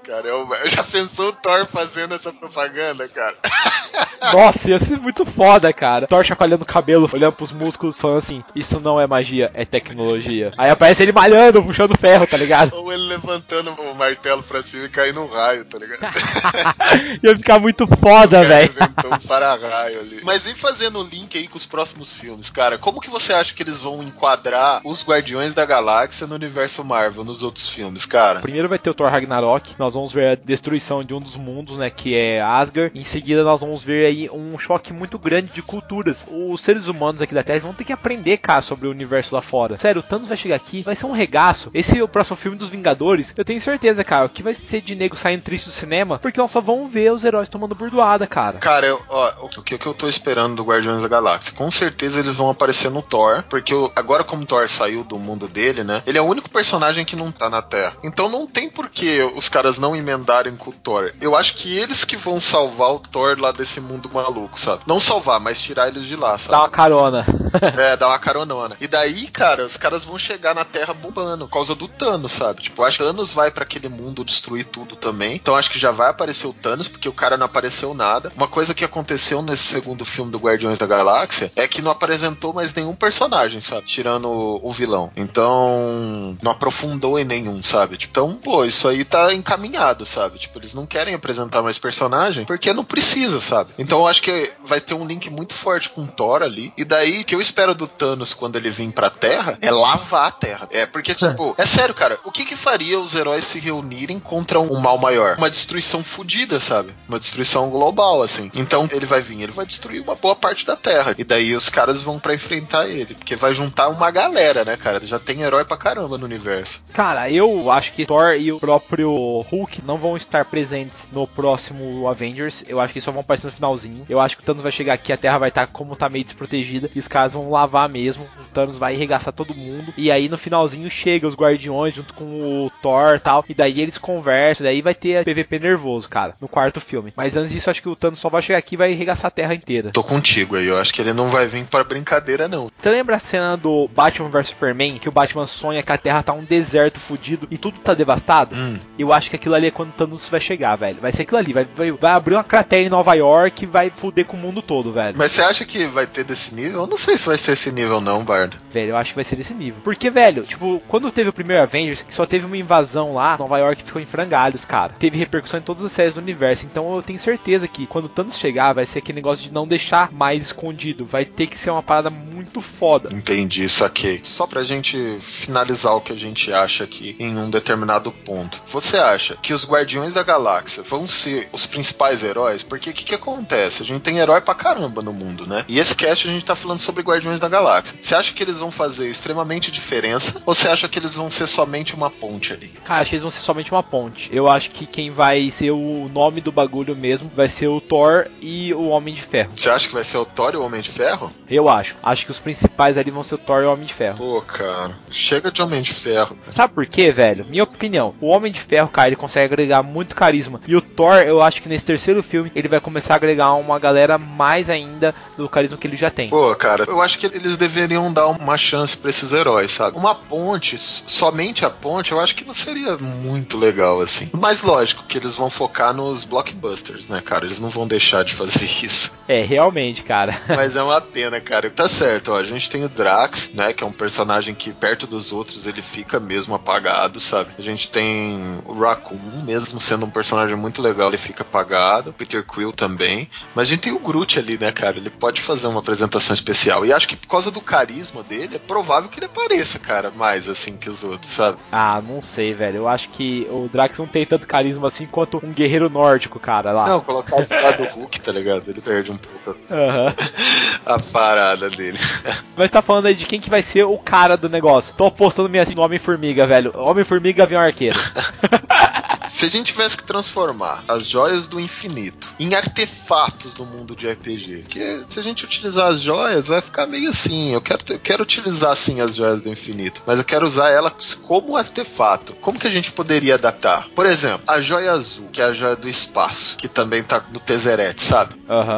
B: Cara. O... Já pensou o Thor fazendo essa propaganda, cara?
A: Nossa, ia ser muito foda, cara. Thor chacoalhando o cabelo, olhando pros músculos, falando assim: Isso não é magia, é tecnologia. Aí aparece ele malhando, puxando ferro, tá ligado?
B: Ou ele levantando o martelo pra cima e caindo um raio, tá ligado?
A: ia ficar muito foda, velho.
B: um para-raio ali. Mas e fazendo o link aí com os próximos filmes, cara? Como que você acha que eles vão enquadrar os Guardiões da Galáxia no universo Marvel, nos outros filmes, cara?
A: Primeiro vai ter o Thor Ragnarok, nós vamos ver a destruição de um dos mundos, né, que é Asgard. Em seguida nós vamos ver aí um choque muito grande de culturas. Os seres humanos aqui da Terra vão ter que aprender, cara, sobre o universo lá fora. Sério, o Thanos vai chegar aqui, vai ser um regaço. Esse é o próximo filme dos Vingadores. Eu tenho certeza, cara, que vai ser de nego saindo triste do cinema, porque nós só vamos ver os heróis tomando burdoada, cara.
B: Cara, eu, ó, o que, o que eu tô esperando do Guardiões da Galáxia? Com certeza eles vão aparecer no Thor, porque eu, agora como Thor saiu do mundo dele, né? Ele é o único personagem que não tá na Terra. Então não tem por que os caras não emendarem com o Thor. Eu acho que eles que vão salvar o Thor lá desse mundo maluco, sabe? Não salvar, mas tirar eles de lá, sabe?
A: Dá uma carona.
B: é, dar uma caronona. E daí, cara, os caras vão chegar na Terra bombando, por causa do Thanos, sabe? Tipo, acho que o Thanos vai para aquele mundo destruir tudo também. Então acho que já vai aparecer o Thanos, porque o cara não apareceu nada. Uma coisa que aconteceu nesse segundo filme do Guardiões da Galáxia é que não apresentou mais nenhum personagem, sabe? Tirando o, o vilão. Então, não aprofundou em nenhum, sabe? Tipo, então, pô, isso aí tá encaminhado, sabe? Tipo, eles não querem apresentar mais personagem porque não precisa, sabe? Então eu acho que vai ter um link muito forte com o Thor ali. E daí, o que eu espero do Thanos quando ele vir pra Terra é lavar a Terra. É, porque, tipo, é sério, cara, o que que faria os heróis se reunirem contra um mal maior? Uma destruição fodida, sabe? Uma destruição global, assim. Então, ele vai vir, ele vai destruir uma boa parte da Terra. E daí os caras vão para enfrentar ele. Porque vai juntar uma galera, né, cara? Já tem herói pra caramba no universo.
A: Cara, eu acho que Thor e o próprio Hulk não vão estar presentes no próximo Avengers. Eu acho que só vão aparecer no finalzinho. Eu acho que o Thanos vai chegar aqui, a Terra vai estar como tá meio desprotegida. E os caras vão lavar mesmo. O Thanos vai arregaçar todo mundo. E aí no finalzinho chega os Guardiões junto com o Thor e tal. E daí eles conversam. Daí vai ter PVP nervoso, cara, no quarto filme. Mas antes disso, acho que o Thanos só vai chegar aqui e vai arregaçar a Terra inteira.
B: Tô contigo aí, eu acho que ele não vai vir para brincadeira, não.
A: Você lembra a cena do Batman vs Superman? Que o Batman sonha que a Terra tá um deserto fudido e tudo tá devastado?
B: Hum.
A: Eu acho que aquilo ali é quando o Thanos vai chegar, velho. Vai ser aquilo ali. Vai, vai, vai abrir uma cratera em Nova York e vai fuder com o mundo todo, velho.
B: Mas você acha que vai ter desse nível? Eu não sei se vai ser esse nível, não, Bard.
A: Velho, eu acho que vai ser desse nível. Porque, velho, tipo, quando teve o primeiro Avengers, que só teve uma invasão lá, Nova York ficou em frangalhos, cara. Teve repercussão em todas as séries do universo. Então eu tenho certeza que quando o Thanos chegar, vai ser aquele negócio de não deixar mais escondido. Vai ter que ser uma parada muito foda.
B: Entendi, saquei. Só pra gente finalizar o que a gente acha aqui em um determinado ponto. Você acha que os Guardiões da Galáxia vão ser os principais heróis? Porque o que, que acontece? A gente tem herói pra caramba no mundo, né? E esse cast a gente tá falando sobre Guardiões da Galáxia. Você acha que eles vão fazer extremamente diferença? Ou você acha que eles vão ser somente uma ponte ali?
A: Cara, acho que eles vão ser somente uma ponte. Eu acho que quem vai ser o nome do bagulho mesmo vai ser o Thor e o Homem de Ferro.
B: Você acha que vai ser o Thor e o Homem de Ferro?
A: Eu acho. Acho que os principais ali vão ser o Thor e o Homem de Ferro.
B: Pô, cara, chega de Homem de Ferro.
A: Sabe por quê, velho? Minha opinião. O Homem de Ferro, cara, ele consegue agregar muito carisma. E o Thor, eu acho que nesse terceiro filme, ele vai começar a agregar uma galera mais ainda do carisma que ele já tem.
B: Pô, cara, eu acho que eles deveriam dar uma chance pra esses heróis, sabe? Uma ponte, somente a ponte, eu acho que não seria muito legal, assim. Mas lógico que eles vão focar nos blockbusters, né, cara? Eles não vão deixar de fazer isso.
A: É, realmente, cara.
B: Mas é uma pena, cara. Tá certo, ó. A gente tem o Drax, né? Que é um personagem que, perto dos outros, ele fica mesmo apagado, sabe? A gente tem o Raccoon, mesmo sendo um personagem muito legal, ele fica apagado. Peter Quill também. Mas a gente tem o Groot ali, né, cara? Ele pode fazer uma apresentação especial. E acho que por causa do carisma dele, é provável que ele apareça, cara, mais assim que os outros, sabe?
A: Ah, não sei, velho. Eu acho que o Drax não tem tanto carisma assim quanto um guerreiro nórdico, cara, lá.
B: Não, colocar esse lado do Hulk, tá ligado? Ele perde um pouco
A: Aham.
B: a parada dele.
A: Mas tá falando aí de quem que vai ser o cara do negócio. Tô apostando minha assim no Homem-Formiga, velho. Homem-Formiga Gavião Arqueiro.
B: Se a gente tivesse que transformar as joias do infinito em artefatos do mundo de RPG, porque se a gente utilizar as joias, vai ficar meio assim. Eu quero, eu quero utilizar sim as joias do infinito, mas eu quero usar elas como artefato. Como que a gente poderia adaptar? Por exemplo, a joia azul, que é a joia do espaço, que também tá no Tezzeret, sabe?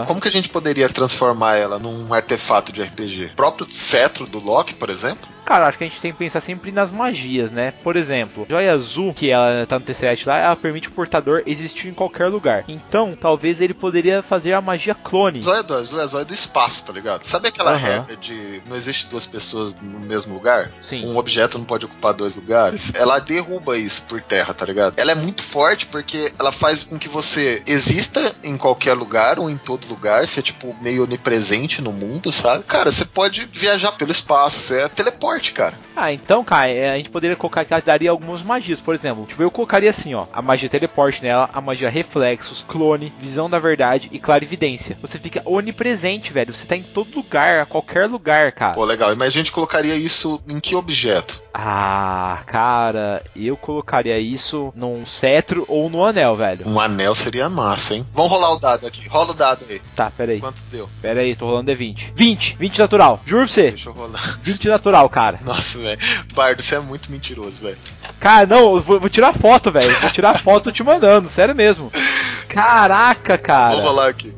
B: Como que a gente poderia transformar ela num artefato de RPG? O próprio cetro do Loki, por exemplo?
A: Cara, acho que a gente tem que pensar sempre nas magias, né? Por exemplo, joia azul, que ela tá no Tesseract lá, ela permite o portador existir em qualquer lugar. Então, talvez ele poderia fazer a magia clone.
B: Zóia do azul é zóia do espaço, tá ligado? Sabe aquela
A: Aham.
B: regra de não existe duas pessoas no mesmo lugar?
A: Sim.
B: Um objeto não pode ocupar dois lugares? Ela derruba isso por terra, tá ligado? Ela é muito forte porque ela faz com que você exista em qualquer lugar ou em todo lugar, é tipo meio onipresente no mundo, sabe? Cara, você pode viajar pelo espaço, você é teleporte, cara.
A: Ah, então, cara, é, a gente poderia colocar que ela daria algumas magias. Por exemplo, tipo, eu colocaria assim, ó, a magia teleporte nela, a magia reflexos, clone, visão da verdade e clarividência. Você fica onipresente, velho. Você tá em todo lugar, a qualquer lugar, cara.
B: Pô, legal. Mas a gente colocaria isso em que objeto?
A: Ah, cara, eu colocaria isso num cetro ou no anel, velho.
B: Um anel seria massa, hein? Vamos rolar o dado aqui. Rola o dado aí.
A: Tá, peraí.
B: Quanto deu?
A: Pera aí, tô rolando D20. 20! 20 natural. Juro pra você.
B: Deixa eu rolar.
A: 20 natural, cara.
B: Nossa, velho. Bardo, você é muito mentiroso, velho.
A: Cara, não, eu vou, vou tirar foto, velho. Vou tirar foto te mandando, sério mesmo. Caraca, cara.
B: Vou rolar aqui.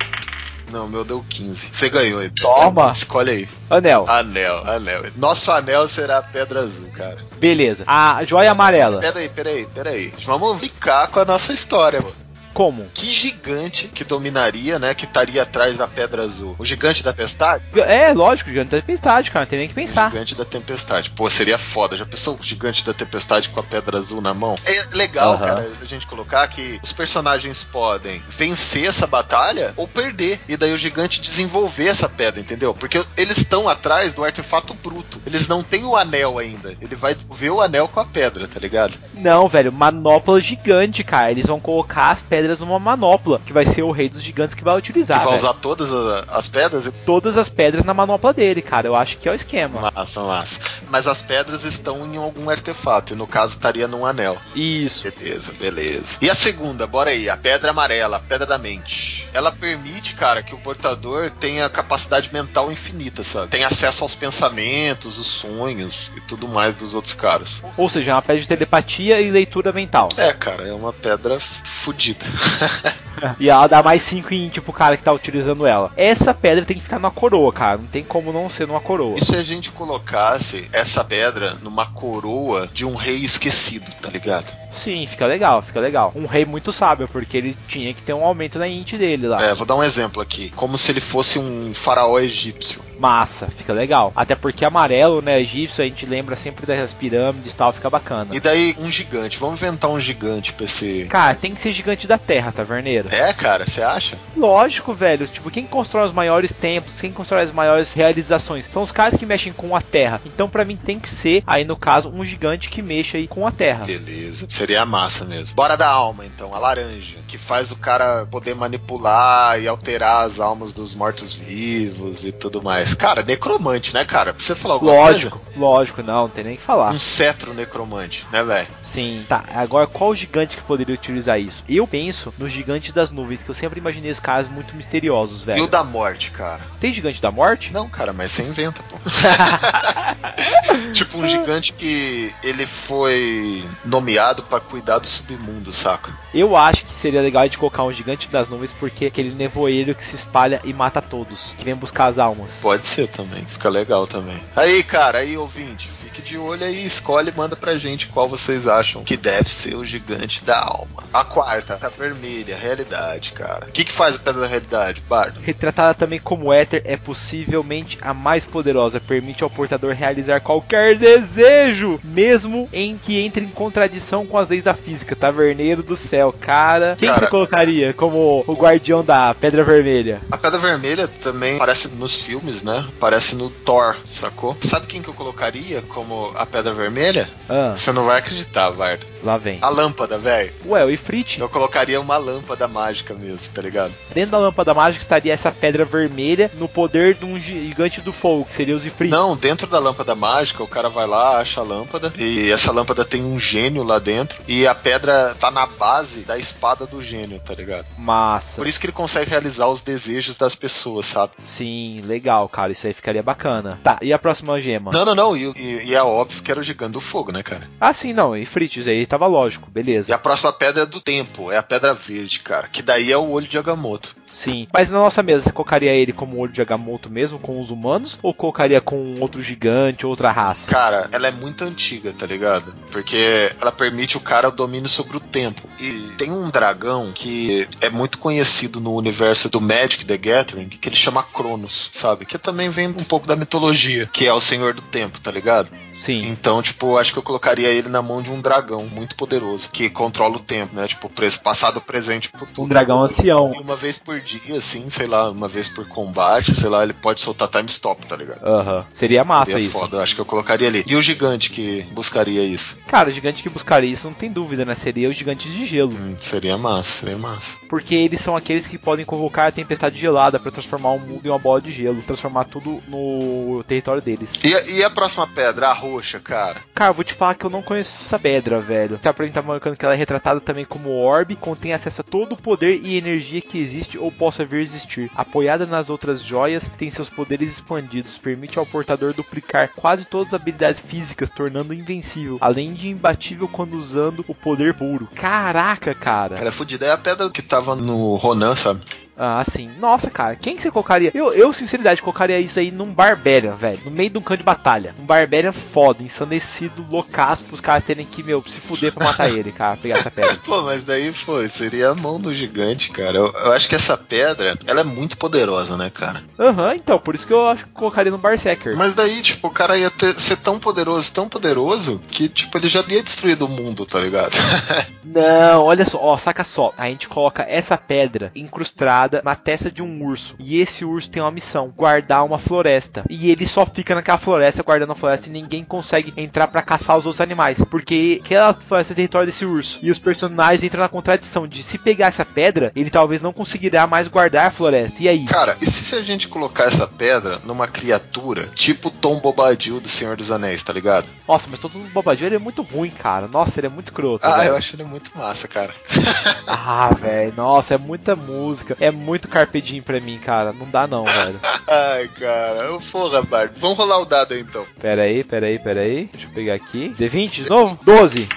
B: Não, meu deu 15. Você ganhou aí.
A: Toma.
B: Escolhe aí.
A: Anel.
B: Anel, anel. Nosso anel será a pedra azul, cara.
A: Beleza. A joia amarela.
B: Peraí, peraí, peraí. Vamos ficar com a nossa história, mano.
A: Como?
B: Que gigante que dominaria, né? Que estaria atrás da pedra azul? O gigante da tempestade?
A: É, lógico, gigante da tempestade, cara. Não tem nem que
B: O
A: pensar.
B: gigante da tempestade. Pô, seria foda. Já pensou o gigante da tempestade com a pedra azul na mão? É legal, cara, a gente colocar que os personagens podem vencer essa batalha ou perder. E daí o gigante desenvolver essa pedra, entendeu? Porque eles estão atrás do artefato bruto. Eles não têm o anel ainda. Ele vai desenvolver o anel com a pedra, tá ligado?
A: Não, velho, manopla gigante, cara. Eles vão colocar as pedras numa manopla, que vai ser o rei dos gigantes que vai utilizar.
B: e vai usar todas as, as pedras?
A: todas as pedras na manopla dele, cara. Eu acho que é o esquema.
B: Massa, massa. Mas as pedras estão em algum artefato. E no caso estaria num anel.
A: Isso.
B: Beleza, beleza. E a segunda, bora aí, a pedra amarela, a pedra da mente. Ela permite, cara, que o portador tenha capacidade mental infinita, sabe? Tem acesso aos pensamentos, os sonhos e tudo mais dos outros caras.
A: Ou seja, é uma pedra de telepatia e leitura mental.
B: É, cara, é uma pedra fodida.
A: E ela dá mais 5 em tipo o cara que tá utilizando ela. Essa pedra tem que ficar numa coroa, cara. Não tem como não ser numa coroa.
B: E se a gente colocasse essa pedra numa coroa de um rei esquecido, tá ligado?
A: Sim, fica legal, fica legal. Um rei muito sábio, porque ele tinha que ter um aumento na int dele lá.
B: É, vou dar um exemplo aqui. Como se ele fosse um faraó egípcio.
A: Massa, fica legal. Até porque amarelo, né, egípcio, a gente lembra sempre das pirâmides e tal, fica bacana.
B: E daí, um gigante. Vamos inventar um gigante pra esse.
A: Cara, tem que ser gigante da Terra, taverneiro.
B: É, cara, você acha?
A: Lógico, velho. Tipo, quem constrói os maiores templos, quem constrói as maiores realizações, são os caras que mexem com a Terra. Então, pra mim, tem que ser, aí no caso, um gigante que mexa aí com a Terra.
B: Beleza. Seria a massa mesmo. Bora da alma, então. A laranja. Que faz o cara poder manipular e alterar as almas dos mortos-vivos e tudo mais. Cara, necromante, né, cara? Pra você falar alguma
A: Lógico,
B: coisa?
A: lógico, não, não tem nem o que falar.
B: Um cetro necromante, né, velho?
A: Sim, tá. Agora, qual gigante que poderia utilizar isso? Eu penso no gigante das nuvens, que eu sempre imaginei os caras muito misteriosos,
B: E o
A: velho.
B: da morte, cara?
A: Tem gigante da morte?
B: Não, cara, mas você inventa, pô. tipo um gigante que ele foi nomeado pra cuidar do submundo, saca?
A: Eu acho que seria legal gente colocar um gigante das nuvens, porque é aquele nevoeiro que se espalha e mata todos, que vem buscar as almas.
B: Pode ser também, fica legal também. Aí, cara, aí ouvinte, fique de olho aí, escolhe e manda pra gente qual vocês acham que deve ser o gigante da alma. A quarta, a vermelha, realidade, cara. O que que faz a pedra da realidade, Bardo?
A: Retratada também como éter, é possivelmente a mais poderosa. Permite ao portador realizar qualquer desejo, mesmo em que entre em contradição com as leis da física. Taverneiro do céu, cara. Quem que
B: Cara.
A: você colocaria como o guardião da Pedra Vermelha?
B: A pedra vermelha também aparece nos filmes, né? Aparece no Thor, sacou? Sabe quem que eu colocaria como a pedra vermelha?
A: Ah,
B: Você não vai acreditar, Bardo.
A: lá vem.
B: A lâmpada, velho.
A: Ué, o Ifrit.
B: Eu colocaria uma lâmpada mágica mesmo, tá ligado?
A: Dentro da lâmpada mágica estaria essa pedra vermelha no poder de um gigante do fogo, que seria os Ifrit.
B: Não, dentro da lâmpada mágica, o cara vai lá, acha a lâmpada, e essa lâmpada tem um gênio lá dentro, e a pedra tá na base da espada do gênio, tá ligado?
A: Massa.
B: Por isso que ele consegue realizar os desejos das pessoas, sabe?
A: Sim, legal, cara. Isso aí ficaria bacana. Tá, e a próxima gema?
B: Não, não, não, e, e- e é óbvio que era o gigante do fogo, né, cara?
A: Ah, sim, não. Ifrit, isso aí tava lógico,
B: E
A: beleza.
B: a próxima pedra é do tempo, é a pedra verde, cara, que daí é o olho de Agamotto.
A: Sim. Mas na nossa mesa, você colocaria ele como olho de Agamotto mesmo, com os humanos? Ou colocaria com outro gigante, outra raça?
B: Cara, ela é muito antiga, tá ligado? Porque ela permite o cara o domínio sobre o tempo. E tem um dragão que é muito conhecido no universo do Magic the Gathering, que ele chama Cronos, sabe? Que também vem um pouco da mitologia, que é o Senhor do Tempo, tá ligado?
A: Sim.
B: Então, tipo, acho que eu colocaria ele na mão de um dragão muito poderoso, que controla o tempo, né? Tipo, passado, presente futuro.
A: Um dragão ancião.
B: E uma vez por dia, assim, sei lá, uma vez por combate, sei lá, ele pode soltar time stop, tá ligado?
A: Aham. Seria massa
B: Seria
A: isso.
B: foda, acho que eu colocaria ali. E o gigante que buscaria isso?
A: Cara, o gigante que buscaria isso, não tem dúvida, né? Seria os gigantes de gelo.
B: Hum, seria massa, seria massa.
A: Porque eles são aqueles que podem convocar a tempestade gelada pra transformar o mundo em uma bola de gelo. Transformar tudo no território deles.
B: E, a- e a próxima pedra, a roxa, cara?
A: Cara, vou te falar que eu não conheço essa pedra, velho. Tá pra mim tá marcando que ela é retratada também como orbe, contém acesso a todo o poder e energia que existe ou possa vir existir. Apoiada nas outras joias, tem seus poderes expandidos, permite ao portador duplicar quase todas as habilidades físicas, tornando invencível, além de imbatível quando usando o poder puro. Caraca, cara.
B: Ela é fodida. É a pedra que tava no Ronan, sabe?
A: Ah, sim. Nossa, cara, quem que você colocaria? Eu, eu sinceridade, colocaria isso aí num Barbarian, velho. No meio de um campo de batalha. Um Barbarian foda, ensandecido, loucaço, pros caras terem que, meu, se fuder pra matar ele, cara, pegar essa pedra.
B: Pô, mas daí, pô, seria a mão do gigante, cara. Eu, eu acho que essa pedra, ela é muito poderosa, né, cara?
A: Aham, então, por isso que eu acho que colocaria no Berserker.
B: Mas daí, tipo, o cara ia ter- ser tão poderoso, tão poderoso, que, tipo, ele já ia destruir o mundo, tá ligado?
A: Não, olha só, ó, saca só. A gente coloca essa pedra incrustada na testa de um urso. E esse urso tem uma missão: guardar uma floresta. E ele só fica naquela floresta, guardando a floresta, e ninguém consegue entrar pra caçar os outros animais. Porque aquela floresta é território desse urso. E os personagens entram na contradição de se pegar essa pedra, ele talvez não conseguirá mais guardar a floresta. E aí?
B: cara, e se a gente colocar essa pedra numa criatura, tipo Tom Bobadil do Senhor dos Anéis, tá ligado?
A: Nossa, mas todo mundo bobadinho ele é muito ruim, cara. Nossa, ele é muito escroto.
B: Ah,
A: velho.
B: eu acho ele muito massa, cara.
A: Ah, velho, nossa, é muita música. É muito Carpe Diem pra mim, cara. Não dá não, velho.
B: Ai, cara, eu porra, Bart. Vamos rolar o dado aí, então.
A: Pera aí, pera aí, pera aí. Deixa eu pegar aqui. D20 de novo? 12.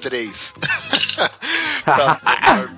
B: Três. tá.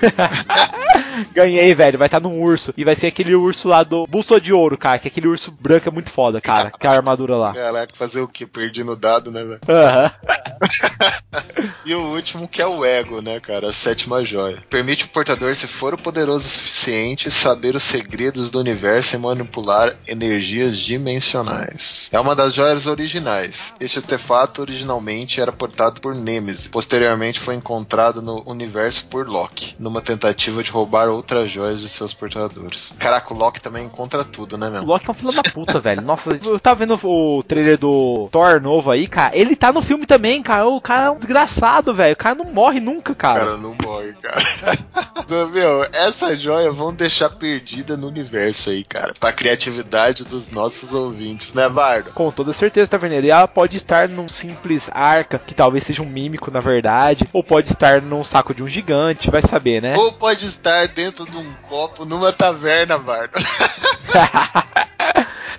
A: Ganhei, velho. Vai estar num urso. E vai ser aquele urso lá do Bússola de Ouro, cara. Que é aquele urso branco é muito foda, cara. Que é a armadura lá.
B: Caraca, fazer o que? Perdi no dado, né, velho?
A: Aham.
B: E o último que é o ego, né, cara? A sétima joia. Permite o portador, se for o poderoso o suficiente, saber os segredos do universo e manipular energias dimensionais. É uma das joias originais. Este artefato originalmente era portado por Nemesis. Posteriormente foi encontrado no universo por Loki, numa tentativa de roubar outras joias de seus portadores. Caraca, o Loki também encontra tudo, né,
A: O
B: meu?
A: Loki é um filho da puta, velho. Nossa, eu tava vendo o trailer do Thor novo aí, cara. Ele tá no filme também, cara. O cara é um desgraçado, velho. O cara não morre nunca,
B: O
A: cara.
B: cara não morre, cara. Então, Meu, essa joia vão deixar perdida no universo aí, cara. Pra criatividade dos nossos ouvintes, né, Bardo?
A: Com toda certeza, Taverneiro. E ela pode estar num simples arca, que talvez seja um mímico, na verdade. Ou pode estar num saco de um gigante, vai saber, né?
B: Ou pode estar dentro de um copo numa taverna, Bardo.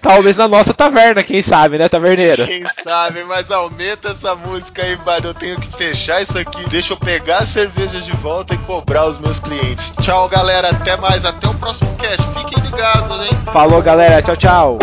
A: talvez na nossa taverna, quem sabe, né, Taverneiro?
B: Quem sabe, mas aumenta essa música aí, Bardo. Eu tenho que fechar isso aqui. Deixa eu pegar a cerveja de volta e cobrar os meus clientes. Tchau, galera. Até mais. Até o próximo cast. Fiquem ligados, hein?
A: Falou, galera. Tchau, tchau.